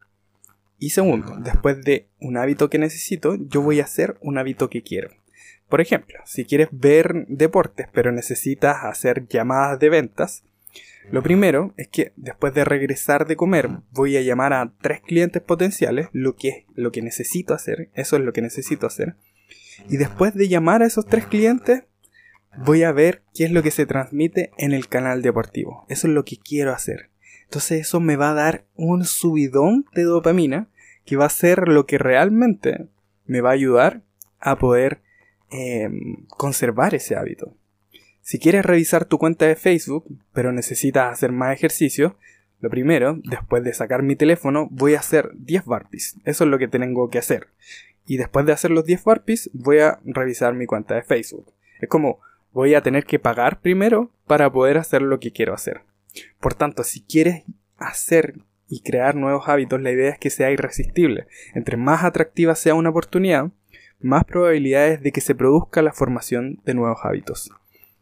Y segundo, después de un hábito que necesito, yo voy a hacer un hábito que quiero. Por ejemplo, si quieres ver deportes pero necesitas hacer llamadas de ventas, lo primero es que después de regresar de comer voy a llamar a tres clientes potenciales, lo que es lo que necesito hacer, eso es lo que necesito hacer. Y después de llamar a esos tres clientes, voy a ver qué es lo que se transmite en el canal deportivo. Eso es lo que quiero hacer. Entonces eso me va a dar un subidón de dopamina que va a ser lo que realmente me va a ayudar a poder em, conservar ese hábito. Si quieres revisar tu cuenta de Facebook, pero necesitas hacer más ejercicio, lo primero, después de sacar mi teléfono, voy a hacer 10 burpees. Eso es lo que tengo que hacer. Y después de hacer los 10 burpees, voy a revisar mi cuenta de Facebook. Es como, voy a tener que pagar primero para poder hacer lo que quiero hacer. Por tanto, si quieres hacer y crear nuevos hábitos, la idea es que sea irresistible. Entre más atractiva sea una oportunidad, más probabilidades de que se produzca la formación de nuevos hábitos.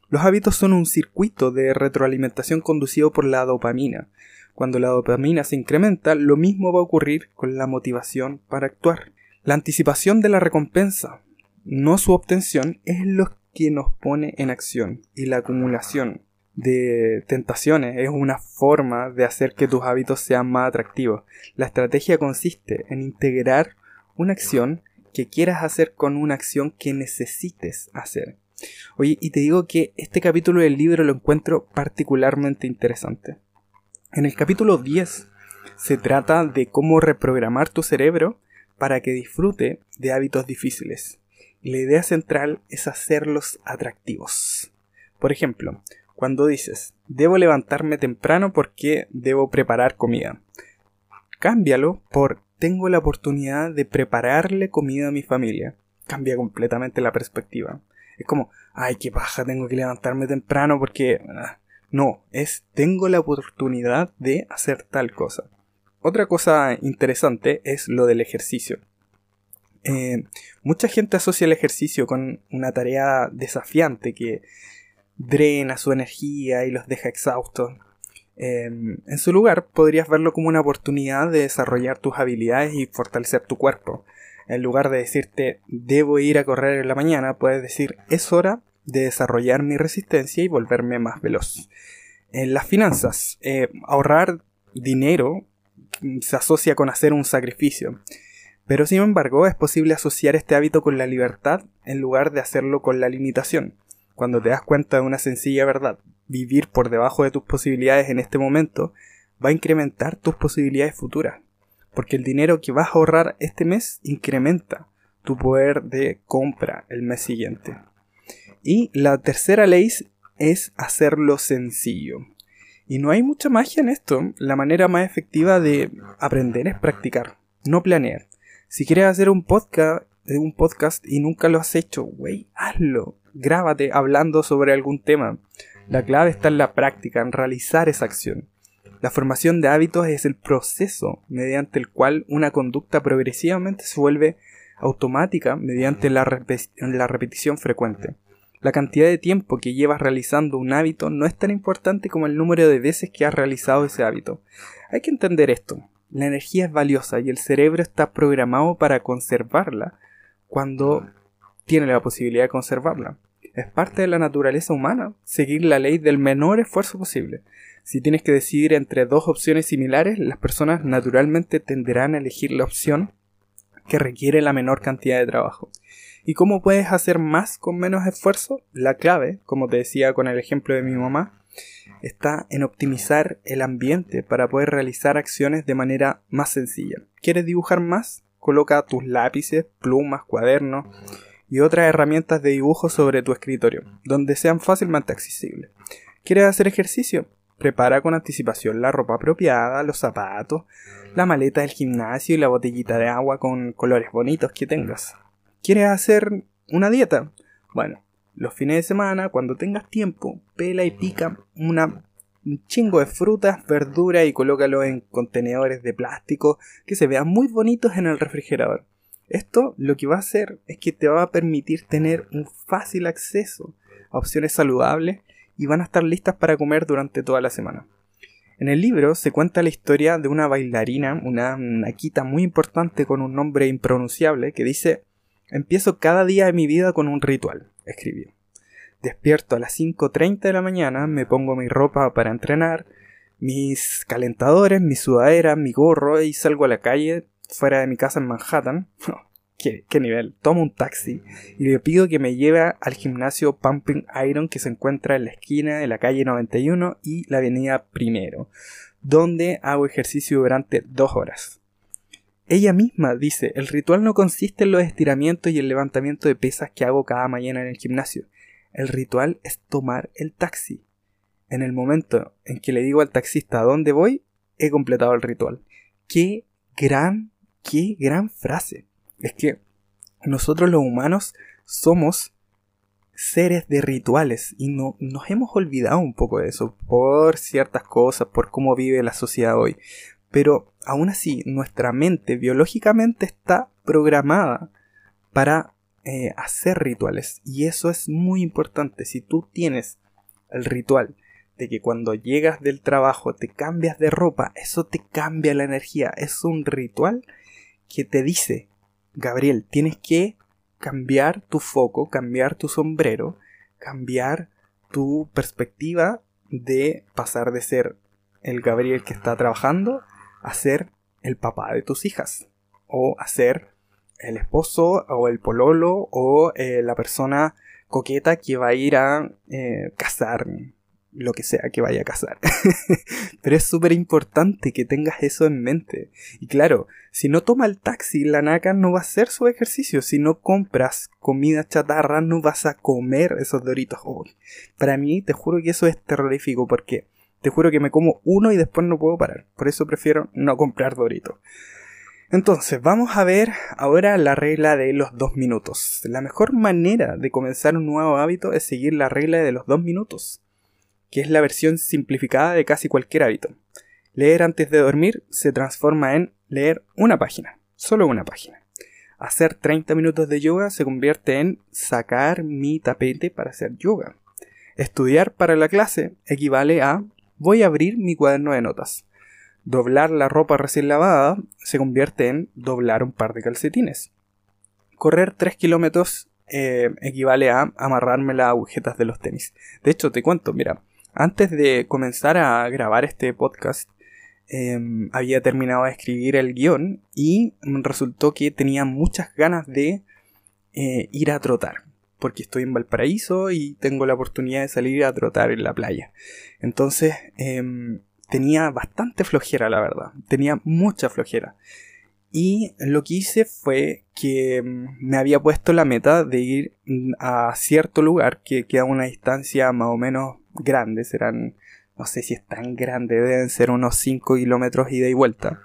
Los hábitos son un circuito de retroalimentación conducido por la dopamina. Cuando la dopamina se incrementa, lo mismo va a ocurrir con la motivación para actuar. La anticipación de la recompensa, no su obtención, es lo que nos pone en acción y la acumulación de tentaciones es una forma de hacer que tus hábitos sean más atractivos. La estrategia consiste en integrar una acción que quieras hacer con una acción que necesites hacer. Oye, y te digo que este capítulo del libro lo encuentro particularmente interesante. En el capítulo 10 se trata de cómo reprogramar tu cerebro para que disfrute de hábitos difíciles. Y la idea central es hacerlos atractivos. Por ejemplo, cuando dices, debo levantarme temprano porque debo preparar comida. Cámbialo por tengo la oportunidad de prepararle comida a mi familia. Cambia completamente la perspectiva. Es como, ay, qué paja, tengo que levantarme temprano porque... Ah, no, es tengo la oportunidad de hacer tal cosa. Otra cosa interesante es lo del ejercicio. Eh, mucha gente asocia el ejercicio con una tarea desafiante que drena su energía y los deja exhaustos. Em, en su lugar, podrías verlo como una oportunidad de desarrollar tus habilidades y fortalecer tu cuerpo. En lugar de decirte debo ir a correr en la mañana, puedes decir es hora de desarrollar mi resistencia y volverme más veloz. En las finanzas, eh, ahorrar dinero se asocia con hacer un sacrificio. Pero sin embargo, es posible asociar este hábito con la libertad en lugar de hacerlo con la limitación cuando te das cuenta de una sencilla verdad, vivir por debajo de tus posibilidades en este momento va a incrementar tus posibilidades futuras. Porque el dinero que vas a ahorrar este mes incrementa tu poder de compra el mes siguiente. Y la tercera ley es hacerlo sencillo. Y no hay mucha magia en esto. La manera más efectiva de aprender es practicar, no planear. Si quieres hacer un podcast, podcast y nunca lo has hecho, güey, hazlo grábate hablando sobre algún tema. La clave está en la práctica, en realizar esa acción. La formación de hábitos es el proceso mediante el cual una conducta progresivamente se vuelve automática mediante la, repetición frecuente. La cantidad de tiempo que llevas realizando un hábito no es tan importante como el número de veces que has realizado ese hábito. Hay que entender esto. La energía es valiosa y el cerebro está programado para conservarla cuando tiene la posibilidad de conservarla. Es parte de la naturaleza humana seguir la ley del menor esfuerzo posible. Si tienes que decidir entre dos opciones similares, las personas naturalmente tenderán a elegir la opción que requiere la menor cantidad de trabajo. ¿Y cómo puedes hacer más con menos esfuerzo? La clave, como te decía con el ejemplo de mi mamá, está en optimizar el ambiente para poder realizar acciones de manera más sencilla. ¿Quieres dibujar más? Coloca tus lápices, plumas, cuadernos y otras herramientas de dibujo sobre tu escritorio, donde sean fácilmente accesibles. ¿Quieres hacer ejercicio? Prepara con anticipación la ropa apropiada, los zapatos, la maleta del gimnasio y la botellita de agua con colores bonitos que tengas. ¿Quieres hacer una dieta? Bueno, los fines de semana, cuando tengas tiempo, pela y pica una, un chingo de frutas, verduras y colócalo en contenedores de plástico que se vean muy bonitos en el refrigerador. Esto lo que va a hacer es que te va a permitir tener un fácil acceso a opciones saludables y van a estar listas para comer durante toda la semana. En el libro se cuenta la historia de una bailarina, una naquita muy importante con un nombre impronunciable, que dice Empiezo cada día de mi vida con un ritual, escribió. Despierto a las 5.30 de la mañana, me pongo mi ropa para entrenar, mis calentadores, mi sudadera, mi gorro y salgo a la calle fuera de mi casa en Manhattan. ¿Qué, ¿Qué, nivel? Tomo un taxi y le pido que me lleve al gimnasio Pumping Iron que se encuentra en la esquina de la calle 91 y la avenida Primero, donde hago ejercicio durante dos horas. Ella misma dice, el ritual no consiste en los estiramientos y el levantamiento de pesas que hago cada mañana en el gimnasio. El ritual es tomar el taxi. En el momento en que le digo al taxista a dónde voy, he completado el ritual. Qué gran, qué gran frase es que nosotros los humanos somos seres de rituales y no, nos hemos olvidado un poco de eso por ciertas cosas, por cómo vive la sociedad hoy. Pero aún así, nuestra mente biológicamente está programada para eh, hacer rituales y eso es muy importante. Si tú tienes el ritual de que cuando llegas del trabajo te cambias de ropa, eso te cambia la energía. Es un ritual que te dice Gabriel, tienes que cambiar tu foco, cambiar tu sombrero, cambiar tu perspectiva de pasar de ser el Gabriel que está trabajando a ser el papá de tus hijas o a ser el esposo o el pololo o eh, la persona coqueta que va a ir a eh, casar lo que sea que vaya a casar. Pero es súper importante que tengas eso en mente. Y claro, si no toma el taxi, la naca no va a hacer su ejercicio. Si no compras comida chatarra, no vas a comer esos doritos. para mí, te juro que eso es terrorífico porque te juro que me como uno y después no puedo parar. Por eso prefiero no comprar doritos. Entonces, vamos a ver ahora la regla de los dos minutos. La mejor manera de comenzar un nuevo hábito es seguir la regla de los dos minutos que es la versión simplificada de casi cualquier hábito. Leer antes de dormir se transforma en leer una página, solo una página. Hacer 30 minutos de yoga se convierte en sacar mi tapete para hacer yoga. Estudiar para la clase equivale a voy a abrir mi cuaderno de notas. Doblar la ropa recién lavada se convierte en doblar un par de calcetines. Correr 3 kilómetros eh, equivale a amarrarme las agujetas de los tenis. De hecho, te cuento, mira, antes de comenzar a grabar este podcast, em, había terminado de escribir el guion y resultó que tenía muchas ganas de eh, ir a trotar. Porque estoy en Valparaíso y tengo la oportunidad de salir a trotar en la playa. Entonces em, tenía bastante flojera, la verdad. Tenía mucha flojera. Y lo que hice fue que em, me había puesto la meta de ir mm, a cierto lugar que queda a una distancia más o menos grandes, serán, no sé si es tan grande, deben ser unos 5 kilómetros ida y vuelta.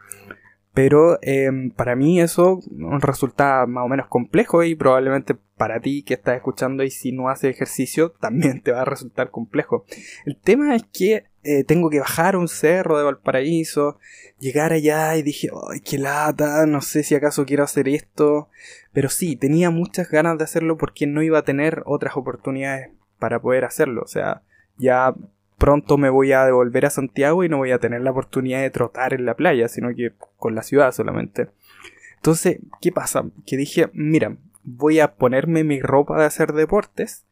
Pero em, para mí eso resulta más o menos complejo y probablemente para ti que estás escuchando y si no haces ejercicio también te va a resultar complejo. El tema es que eh, tengo que bajar un cerro de Valparaíso, llegar allá y dije, ay, qué lata, no sé si acaso quiero hacer esto, pero sí, tenía muchas ganas de hacerlo porque no iba a tener otras oportunidades para poder hacerlo, o sea, ya pronto me voy a devolver a Santiago y no voy a tener la oportunidad de trotar en la playa, sino que con la ciudad solamente. Entonces, ¿qué pasa? Que dije, mira, voy a ponerme mi ropa de hacer deportes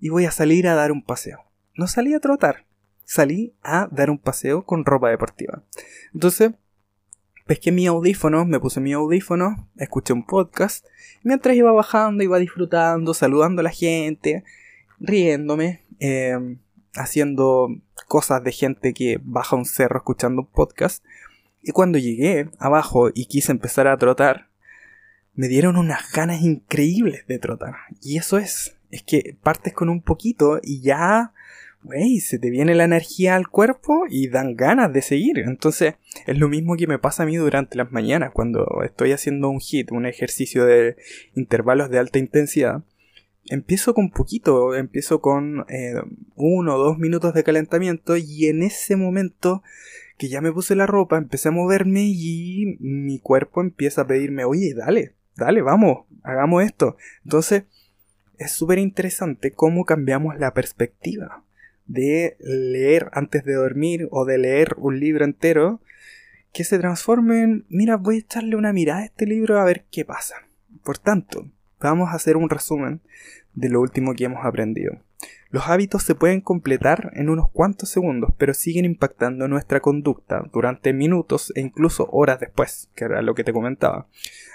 y voy a salir a dar un paseo. No salí a trotar, salí a dar un paseo con ropa deportiva. Entonces, pesqué mi audífono, me puse mi audífono, escuché un podcast, mientras iba bajando, iba disfrutando, saludando a la gente, riéndome, em, haciendo cosas de gente que baja un cerro escuchando un podcast. Y cuando llegué abajo y quise empezar a trotar, me dieron unas ganas increíbles de trotar. Y eso es, es que partes con un poquito y ya wey, se te viene la energía al cuerpo y dan ganas de seguir. Entonces, es lo mismo que me pasa a mí durante las mañanas cuando estoy haciendo un hit, un ejercicio de intervalos de alta intensidad. Empiezo con poquito, empiezo con eh, uno o dos minutos de calentamiento y en ese momento que ya me puse la ropa, empecé a moverme y mi cuerpo empieza a pedirme, oye, dale, dale, vamos, hagamos esto. Entonces, es súper interesante cómo cambiamos la perspectiva de leer antes de dormir o de leer un libro entero que se transforme en, mira, voy a echarle una mirada a este libro a ver qué pasa. Por tanto, vamos a hacer un resumen de lo último que hemos aprendido. Los hábitos se pueden completar en unos cuantos segundos, pero siguen impactando nuestra conducta durante minutos e incluso horas después, que era lo que te comentaba.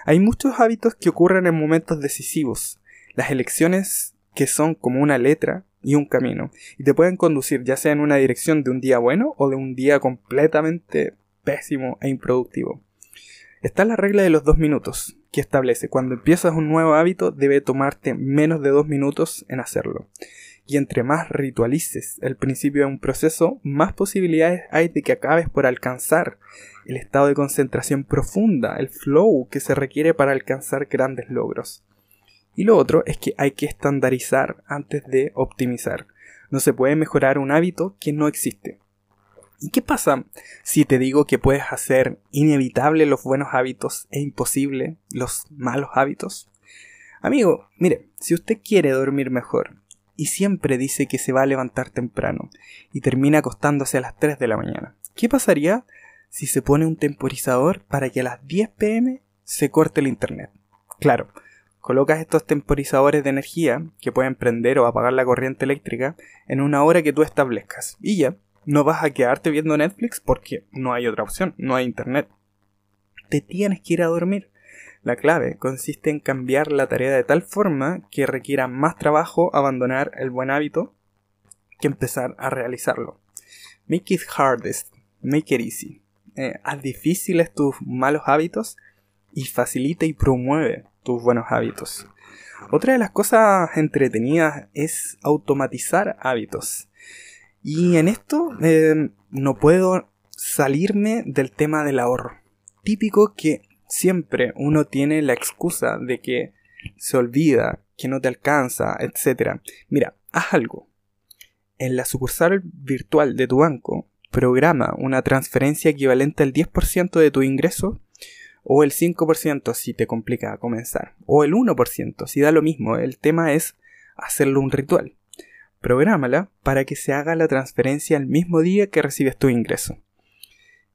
Hay muchos hábitos que ocurren en momentos decisivos. Las elecciones que son como una letra y un camino, y te pueden conducir ya sea en una dirección de un día bueno o de un día completamente pésimo e improductivo. Está la regla de los dos minutos, que establece cuando empiezas un nuevo hábito debe tomarte menos de dos minutos en hacerlo. Y entre más ritualices el principio de un proceso, más posibilidades hay de que acabes por alcanzar el estado de concentración profunda, el flow que se requiere para alcanzar grandes logros. Y lo otro es que hay que estandarizar antes de optimizar. No se puede mejorar un hábito que no existe. ¿Y qué pasa si te digo que puedes hacer inevitable los buenos hábitos e imposible los malos hábitos? Amigo, mire, si usted quiere dormir mejor y siempre dice que se va a levantar temprano y termina acostándose a las 3 de la mañana, ¿qué pasaría si se pone un temporizador para que a las 10 pm se corte el internet? Claro, colocas estos temporizadores de energía que pueden prender o apagar la corriente eléctrica en una hora que tú establezcas. Y ya, no vas a quedarte viendo Netflix porque no hay otra opción, no hay internet. Te tienes que ir a dormir. La clave consiste en cambiar la tarea de tal forma que requiera más trabajo abandonar el buen hábito que empezar a realizarlo. Make it hardest, make it easy. Eh, haz difíciles tus malos hábitos y facilita y promueve tus buenos hábitos. Otra de las cosas entretenidas es automatizar hábitos. Y en esto eh, no puedo salirme del tema del ahorro. Típico que siempre uno tiene la excusa de que se olvida, que no te alcanza, etc. Mira, haz algo. En la sucursal virtual de tu banco, programa una transferencia equivalente al 10% de tu ingreso o el 5% si te complica comenzar, o el 1% si da lo mismo, el tema es hacerlo un ritual. Prográmala para que se haga la transferencia el mismo día que recibes tu ingreso.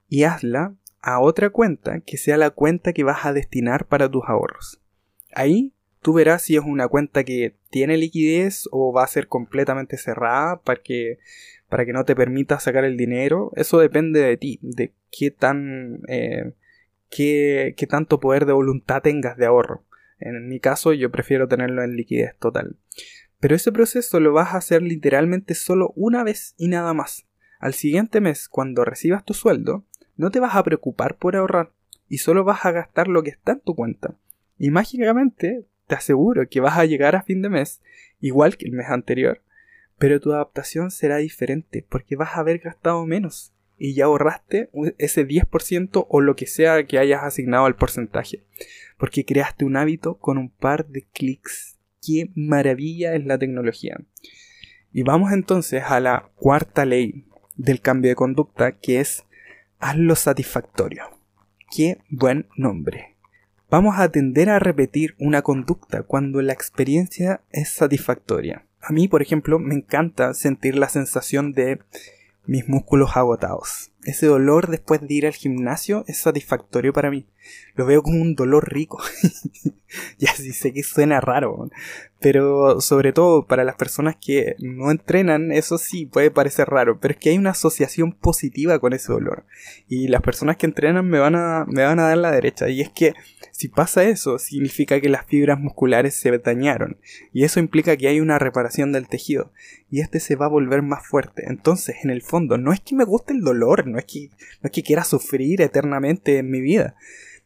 Y hazla a otra cuenta que sea la cuenta que vas a destinar para tus ahorros. Ahí tú verás si es una cuenta que tiene liquidez o va a ser completamente cerrada para que, para que no te permita sacar el dinero. Eso depende de ti, de qué tan eh, qué, tanto poder de voluntad tengas de ahorro. En mi caso yo prefiero tenerlo en liquidez total. Pero ese proceso lo vas a hacer literalmente solo una vez y nada más. Al siguiente mes, cuando recibas tu sueldo, no te vas a preocupar por ahorrar y solo vas a gastar lo que está en tu cuenta. Y mágicamente te aseguro que vas a llegar a fin de mes igual que el mes anterior, pero tu adaptación será diferente porque vas a haber gastado menos y ya ahorraste ese 10% o lo que sea que hayas asignado al porcentaje. Porque creaste un hábito con un par de clics. ¡Qué maravilla es la tecnología! Y vamos entonces a la cuarta ley. del cambio de conducta, que es hazlo satisfactorio. Qué buen nombre. Vamos a tender a repetir una conducta cuando la experiencia es satisfactoria. A mí, por ejemplo, me encanta sentir la sensación de mis músculos agotados. Ese dolor después de ir al gimnasio es satisfactorio para mí. Lo veo como un dolor rico. ya sí sé que suena raro, pero sobre todo para las personas que no entrenan, eso sí puede parecer raro, pero es que hay una asociación positiva con ese dolor. Y las personas que entrenan me van a, me van a dar la derecha. Y es que si pasa eso, significa que las fibras musculares se dañaron, y eso implica que hay una reparación del tejido, y este se va a volver más fuerte. Entonces, en el fondo, no es que me guste el dolor, no es que, no es que quiera sufrir eternamente en mi vida.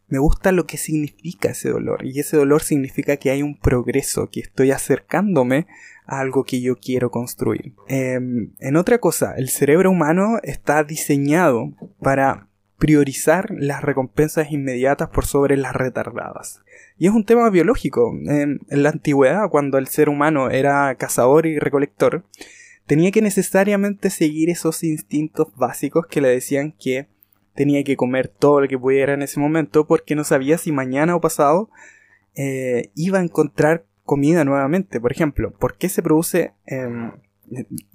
Me gusta lo que significa ese dolor, y ese dolor significa que hay un progreso, que estoy acercándome a algo que yo quiero construir. Em, en otra cosa, el cerebro humano está diseñado para priorizar las recompensas inmediatas por sobre las retardadas. Y es un tema biológico. En, la antigüedad, cuando el ser humano era cazador y recolector, tenía que necesariamente seguir esos instintos básicos que le decían que tenía que comer todo lo que pudiera en ese momento porque no sabía si mañana o pasado eh, iba a encontrar comida nuevamente. Por ejemplo, ¿por qué se produce em,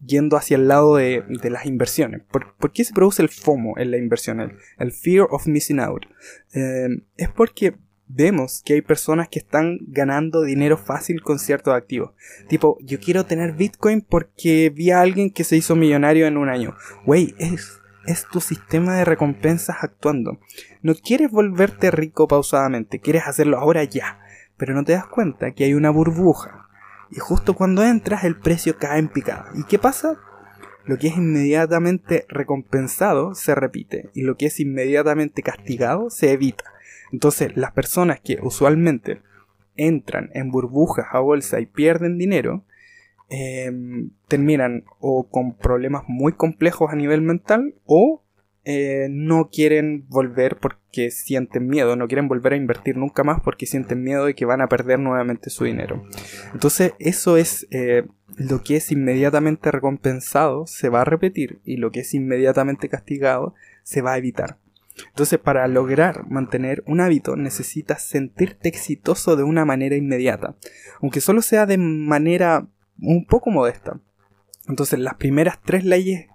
yendo hacia el lado de, las inversiones. ¿Por, qué se produce el FOMO en la inversión? El, Fear of Missing Out. Eh, es porque vemos que hay personas que están ganando dinero fácil con ciertos activos. Tipo, yo quiero tener Bitcoin porque vi a alguien que se hizo millonario en un año. Wey, es, es tu sistema de recompensas actuando. No quieres volverte rico pausadamente, quieres hacerlo ahora ya. Pero no te das cuenta que hay una burbuja y justo cuando entras el precio cae en picada. ¿Y qué pasa? Lo que es inmediatamente recompensado se repite y lo que es inmediatamente castigado se evita. Entonces las personas que usualmente entran en burbujas a bolsa y pierden dinero, em, terminan o con problemas muy complejos a nivel mental o eh, no quieren volver porque sienten miedo, no quieren volver a invertir nunca más porque sienten miedo de que van a perder nuevamente su dinero. Entonces eso es eh, lo que es inmediatamente recompensado se va a repetir y lo que es inmediatamente castigado se va a evitar. Entonces para lograr mantener un hábito necesitas sentirte exitoso de una manera inmediata, aunque solo sea de manera un poco modesta. Entonces las primeras tres leyes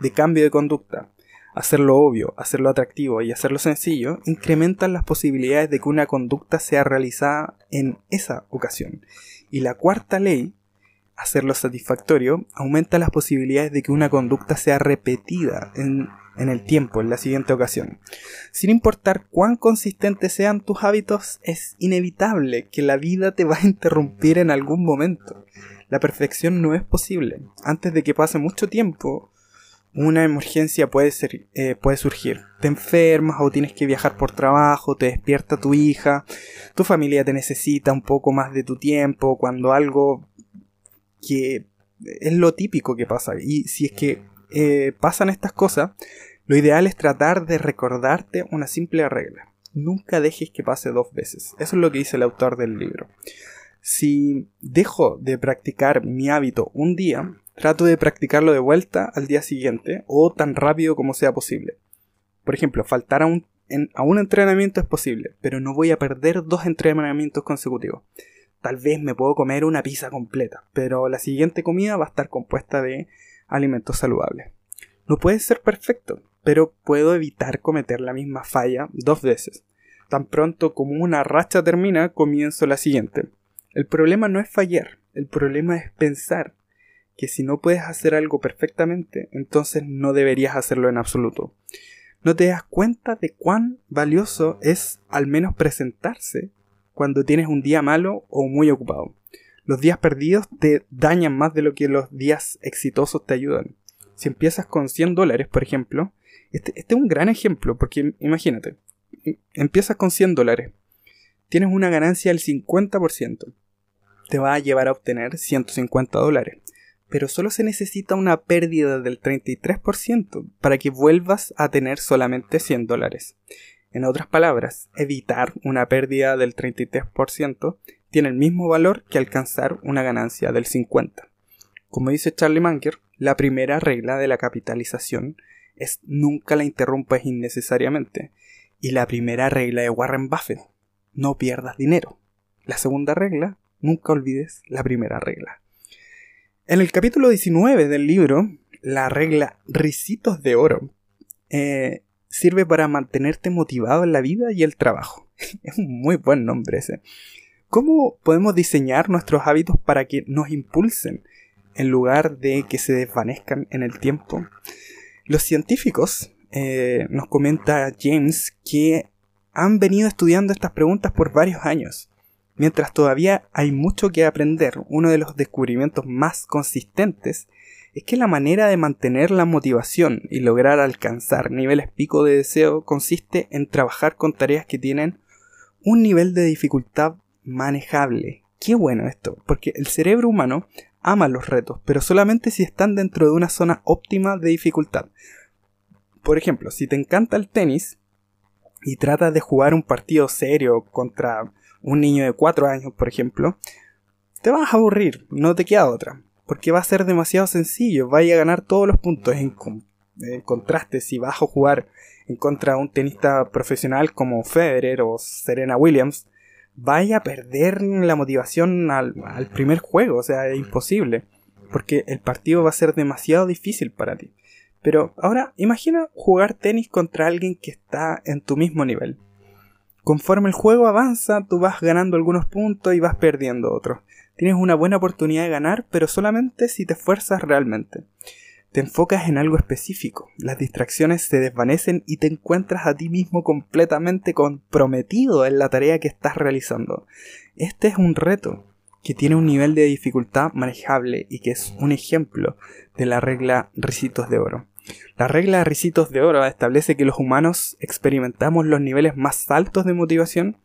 de cambio de conducta hacerlo obvio, hacerlo atractivo y hacerlo sencillo, incrementan las posibilidades de que una conducta sea realizada en esa ocasión. Y la cuarta ley, hacerlo satisfactorio, aumenta las posibilidades de que una conducta sea repetida en, en el tiempo, en la siguiente ocasión. Sin importar cuán consistentes sean tus hábitos, es inevitable que la vida te va a interrumpir en algún momento. La perfección no es posible. Antes de que pase mucho tiempo, una emergencia puede, ser, eh, puede surgir. Te enfermas o tienes que viajar por trabajo, te despierta tu hija, tu familia te necesita un poco más de tu tiempo, cuando algo que es lo típico que pasa. Y si es que eh, pasan estas cosas, lo ideal es tratar de recordarte una simple regla. Nunca dejes que pase dos veces. Eso es lo que dice el autor del libro. Si dejo de practicar mi hábito un día, trato de practicarlo de vuelta al día siguiente o tan rápido como sea posible. Por ejemplo, faltar a un, a un entrenamiento es posible, pero no voy a perder dos entrenamientos consecutivos. Tal vez me puedo comer una pizza completa, pero la siguiente comida va a estar compuesta de alimentos saludables. No puede ser perfecto, pero puedo evitar cometer la misma falla dos veces. Tan pronto como una racha termina, comienzo la siguiente. El problema no es fallar, el problema es pensar que si no puedes hacer algo perfectamente, entonces no deberías hacerlo en absoluto. No te das cuenta de cuán valioso es al menos presentarse cuando tienes un día malo o muy ocupado. Los días perdidos te dañan más de lo que los días exitosos te ayudan. Si empiezas con 100 dólares, por ejemplo, este, este, es un gran ejemplo, porque imagínate, empiezas con 100 dólares, tienes una ganancia del 50%, te va a llevar a obtener 150 dólares pero solo se necesita una pérdida del 33% para que vuelvas a tener solamente 100 dólares. En otras palabras, evitar una pérdida del 33% tiene el mismo valor que alcanzar una ganancia del 50%. Como dice Charlie Munger, la primera regla de la capitalización es nunca la interrumpas innecesariamente. Y la primera regla de Warren Buffett, no pierdas dinero. La segunda regla, nunca olvides la primera regla. En el capítulo 19 del libro, la regla Ricitos de Oro eh, sirve para mantenerte motivado en la vida y el trabajo. es un muy buen nombre ese. ¿Cómo podemos diseñar nuestros hábitos para que nos impulsen en lugar de que se desvanezcan en el tiempo? Los científicos, eh, nos comenta James, que han venido estudiando estas preguntas por varios años. Mientras todavía hay mucho que aprender, uno de los descubrimientos más consistentes es que la manera de mantener la motivación y lograr alcanzar niveles pico de deseo consiste en trabajar con tareas que tienen un nivel de dificultad manejable. Qué bueno esto, porque el cerebro humano ama los retos, pero solamente si están dentro de una zona óptima de dificultad. Por ejemplo, si te encanta el tenis y tratas de jugar un partido serio contra un niño de 4 años, por ejemplo, te vas a aburrir, no te queda otra, porque va a ser demasiado sencillo, vaya a ganar todos los puntos en, contraste si vas a jugar en contra de un tenista profesional como Federer o Serena Williams, vaya a perder la motivación al, primer juego, o sea, es imposible, porque el partido va a ser demasiado difícil para ti. Pero ahora imagina jugar tenis contra alguien que está en tu mismo nivel. Conforme el juego avanza, tú vas ganando algunos puntos y vas perdiendo otros. Tienes una buena oportunidad de ganar, pero solamente si te esfuerzas realmente. Te enfocas en algo específico, las distracciones se desvanecen y te encuentras a ti mismo completamente comprometido en la tarea que estás realizando. Este es un reto que tiene un nivel de dificultad manejable y que es un ejemplo de la regla Ricitos de Oro. La regla Ricitos de Oro establece que los humanos experimentamos los niveles más altos de motivación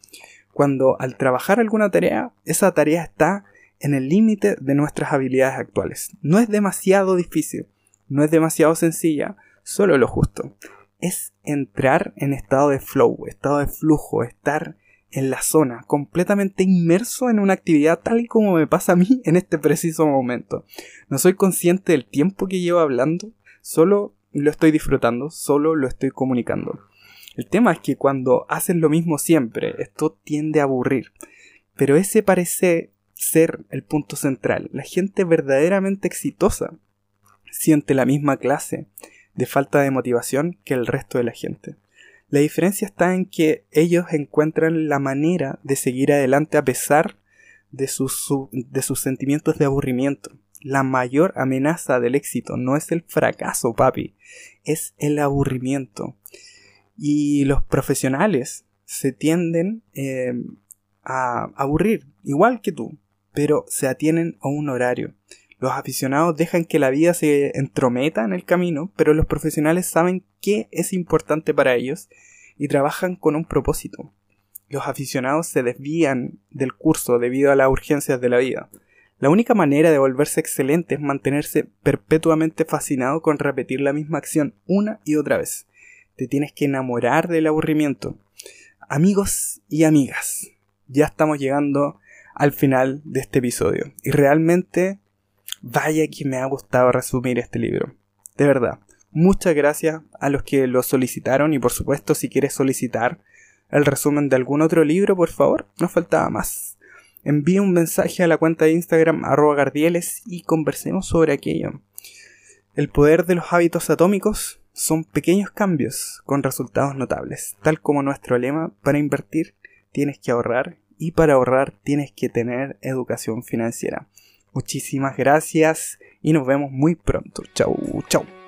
cuando al trabajar alguna tarea, esa tarea está en el límite de nuestras habilidades actuales. No es demasiado difícil, no es demasiado sencilla, solo lo justo. Es entrar en estado de flow, estado de flujo, estar en la zona, completamente inmerso en una actividad tal como me pasa a mí en este preciso momento. No soy consciente del tiempo que llevo hablando, solo lo estoy disfrutando, solo lo estoy comunicando. El tema es que cuando haces lo mismo siempre, esto tiende a aburrir. Pero ese parece ser el punto central. La gente verdaderamente exitosa siente la misma clase de falta de motivación que el resto de la gente. La diferencia está en que ellos encuentran la manera de seguir adelante a pesar de sus, de sus sentimientos de aburrimiento. La mayor amenaza del éxito no es el fracaso, papi, es el aburrimiento. Y los profesionales se tienden eh, a aburrir, igual que tú, pero se atienen a un horario. Los aficionados dejan que la vida se entrometa en el camino, pero los profesionales saben qué es importante para ellos y trabajan con un propósito. Los aficionados se desvían del curso debido a las urgencias de la vida. La única manera de volverse excelente es mantenerse perpetuamente fascinado con repetir la misma acción una y otra vez. Te tienes que enamorar del aburrimiento. Amigos y amigas, ya estamos llegando al final de este episodio y realmente Vaya que me ha gustado resumir este libro. De verdad. Muchas gracias a los que lo solicitaron y por supuesto si quieres solicitar el resumen de algún otro libro, por favor, nos faltaba más. Envíe un mensaje a la cuenta de Instagram arroba gardieles y conversemos sobre aquello. El poder de los hábitos atómicos son pequeños cambios con resultados notables, tal como nuestro lema, para invertir tienes que ahorrar y para ahorrar tienes que tener educación financiera. Muchísimas gracias y nos vemos muy pronto. Chau, chau.